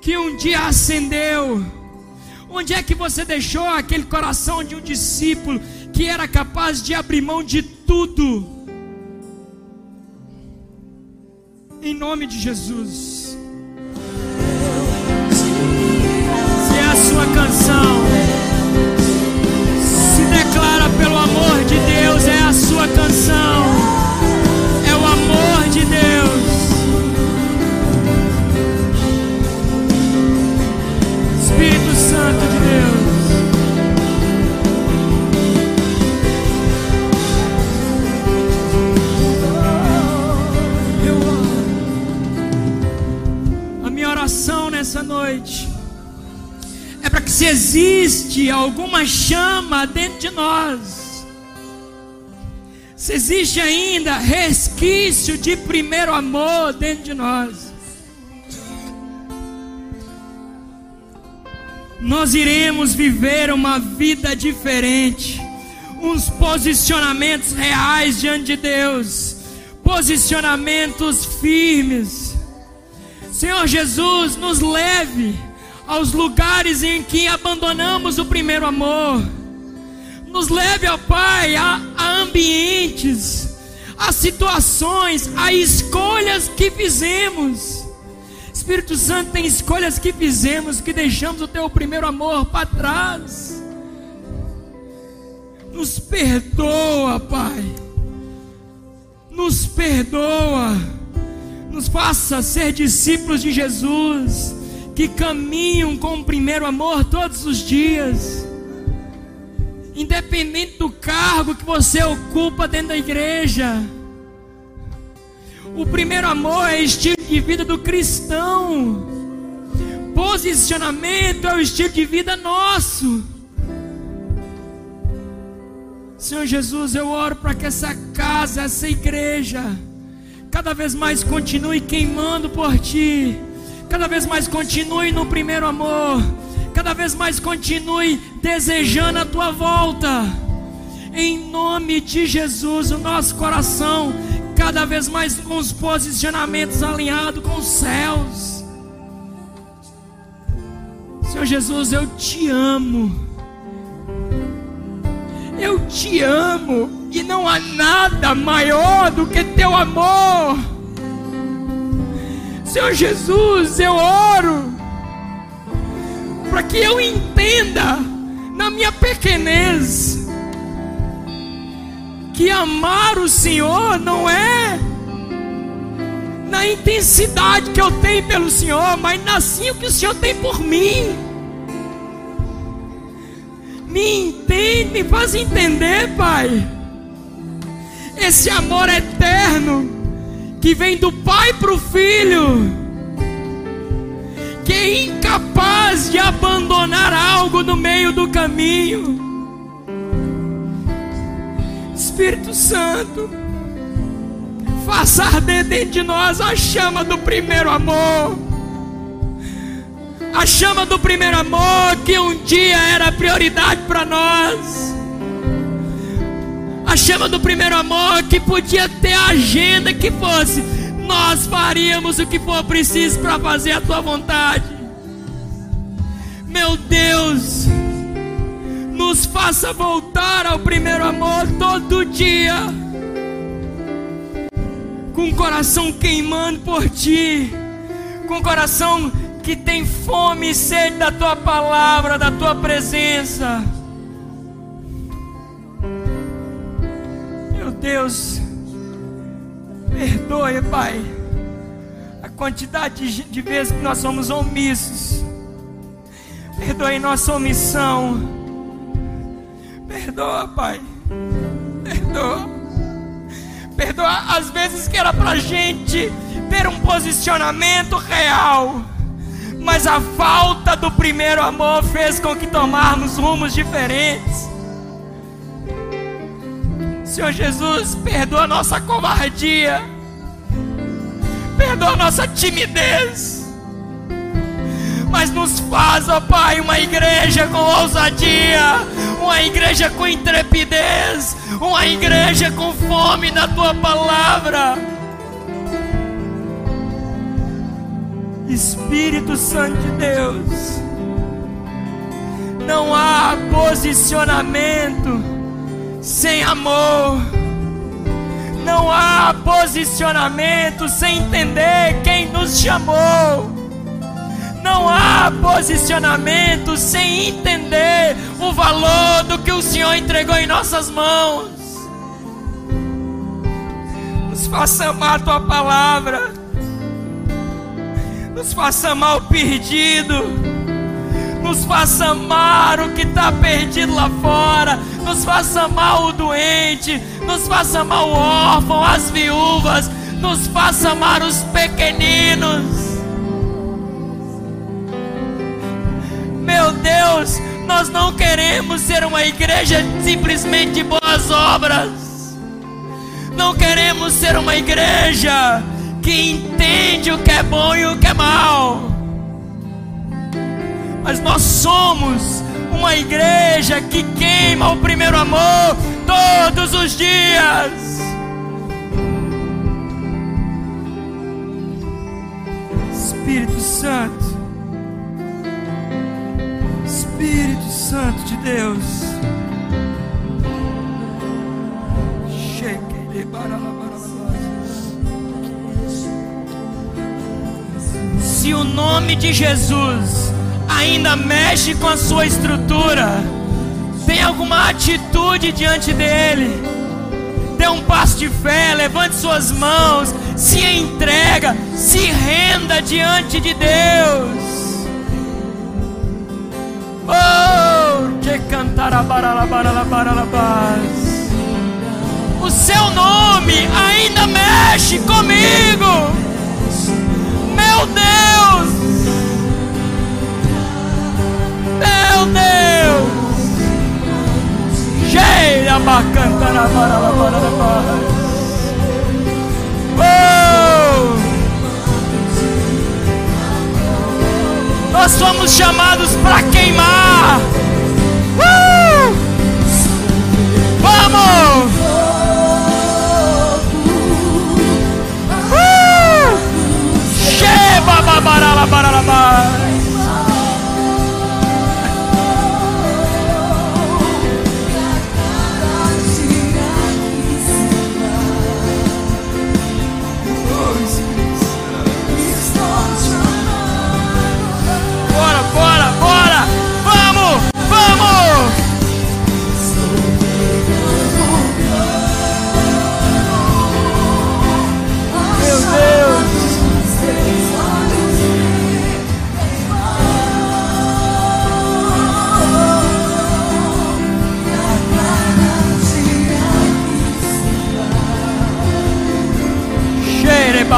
A: que um dia acendeu? Onde é que você deixou aquele coração de um discípulo que era capaz de abrir mão de tudo. Em nome de Jesus. Se é a sua canção, se existe alguma chama dentro de nós, se existe ainda resquício de primeiro amor dentro de nós, nós iremos viver uma vida diferente, uns posicionamentos reais diante de Deus, posicionamentos firmes. Senhor Jesus, nos leve aos lugares em que abandonamos o primeiro amor. Nos leve, ó Pai, a, a ambientes, a situações, a escolhas que fizemos. Espírito Santo, tem escolhas que fizemos que deixamos o teu primeiro amor para trás. Nos perdoa, Pai. Nos perdoa nos faça ser discípulos de Jesus, que caminham com o primeiro amor todos os dias, independente do cargo que você ocupa dentro da igreja. O primeiro amor é estilo de vida do cristão, posicionamento é o estilo de vida nosso. Senhor Jesus, eu oro para que essa casa, essa igreja, cada vez mais continue queimando por ti, Cada vez mais continue no primeiro amor. Cada vez mais continue desejando a tua volta. Em nome de Jesus, o nosso coração cada vez mais com os posicionamentos alinhados com os céus. Senhor Jesus, eu te amo. Eu te amo e não há nada maior do que teu amor. Senhor Jesus, eu oro para que eu entenda na minha pequenez que amar o Senhor não é na intensidade que eu tenho pelo Senhor, mas na sim o que o Senhor tem por mim. Me entende, me faz entender, Pai. Esse amor eterno que vem do pai para o filho, que é incapaz de abandonar algo no meio do caminho. Espírito Santo, faça arder dentro de nós a chama do primeiro amor. A chama do primeiro amor que um dia era prioridade para nós a chama do primeiro amor que podia ter a agenda que fosse, nós faríamos o que for preciso para fazer a tua vontade. Meu Deus, nos faça voltar ao primeiro amor todo dia, com o coração queimando por ti, com o coração que tem fome e sede da tua palavra, da tua presença. Deus, perdoe, Pai, a quantidade de vezes que nós somos omissos. Perdoe nossa omissão. Perdoa, Pai. Perdoa. Perdoa as vezes que era pra gente ter um posicionamento real. Mas a falta do primeiro amor fez com que tomarmos rumos diferentes. Senhor Jesus, perdoa nossa covardia, perdoa nossa timidez, mas nos faz, ó Pai, uma igreja com ousadia, uma igreja com intrepidez, uma igreja com fome da tua palavra. Espírito Santo de Deus, não há posicionamento sem amor. Não há posicionamento sem entender quem nos chamou. Não há posicionamento sem entender o valor do que o Senhor entregou em nossas mãos. Nos faça amar a tua palavra. Nos faça amar o perdido nos faça amar o que está perdido lá fora, nos faça amar o doente, nos faça amar o órfão, as viúvas, nos faça amar os pequeninos. Meu Deus, nós não queremos ser uma igreja simplesmente de boas obras, não queremos ser uma igreja que entende o que é bom e o que é mal mas nós somos uma igreja que queima o primeiro amor todos os dias. Espírito Santo, Espírito Santo de Deus, se o nome de Jesus ainda mexe com a sua estrutura, tem alguma atitude diante dele, dê um passo de fé, levante suas mãos, se entrega, se renda diante de Deus. Oh, que cantar a O seu nome ainda mexe comigo. Meu Deus, meu Deus! Cheia bacana Oh!
B: Nós somos chamados para queimar. Uh! Vamos! Uh! Sheba babarala baralaba.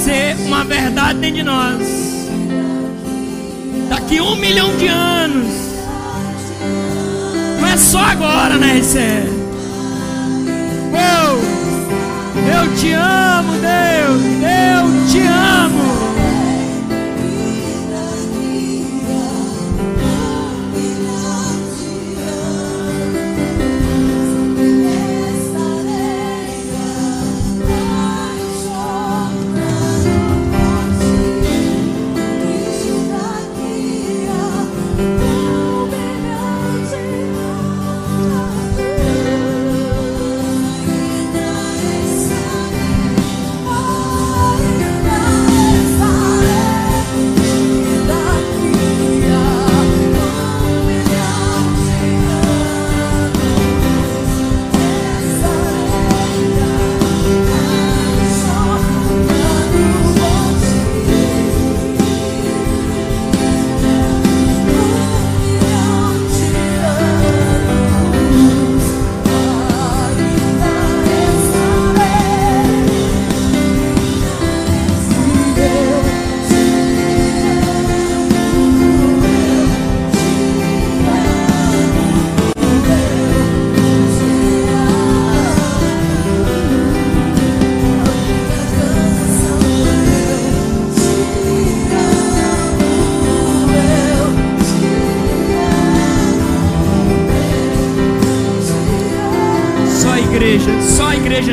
B: ser uma verdade dentro de nós. Daqui um milhão de anos. Não é só agora, né, Ricé? Oh, eu te amo, Deus. Eu te amo.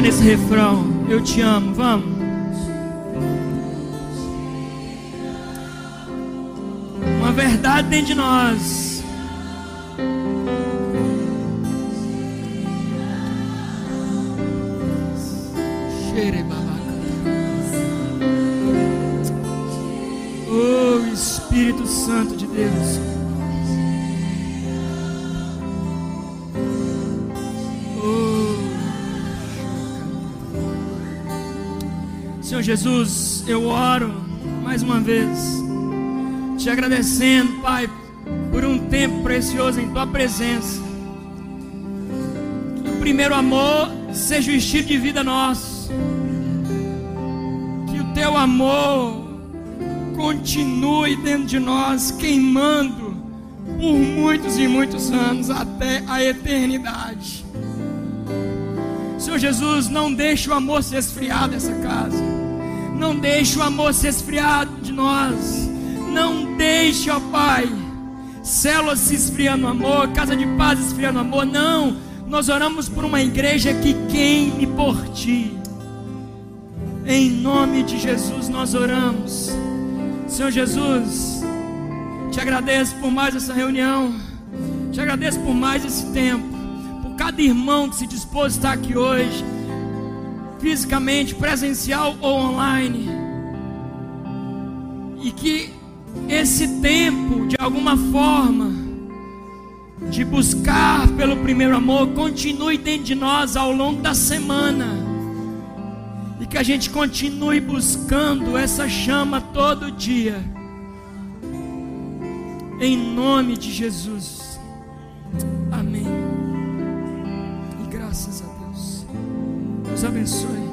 B: Nesse refrão. Eu te amo, vamos. Uma verdade dentro de nós.
A: Oh Espírito Santo de Deus. Jesus, eu oro mais uma vez, te agradecendo, Pai, por um tempo precioso em Tua presença. Que o primeiro amor seja o estilo de vida nosso. Que o Teu amor continue dentro de nós, queimando por muitos e muitos anos até a eternidade. Senhor Jesus, não deixe o amor se esfriar dessa casa. Não deixe o amor se esfriar de nós. Não deixe, ó Pai, células se esfriando no amor, casa de paz esfriando no amor. Não, nós oramos por uma igreja que queime por Ti. Em nome de Jesus nós oramos. Senhor Jesus, te agradeço por mais essa reunião, te agradeço por mais esse tempo, por cada irmão que se dispôs a estar aqui hoje, fisicamente, presencial ou online, e que esse tempo, de alguma forma, de buscar pelo primeiro amor, continue dentro de nós ao longo da semana que a gente continue buscando essa chama todo dia. Em nome de Jesus. Amém. E graças a Abençoe.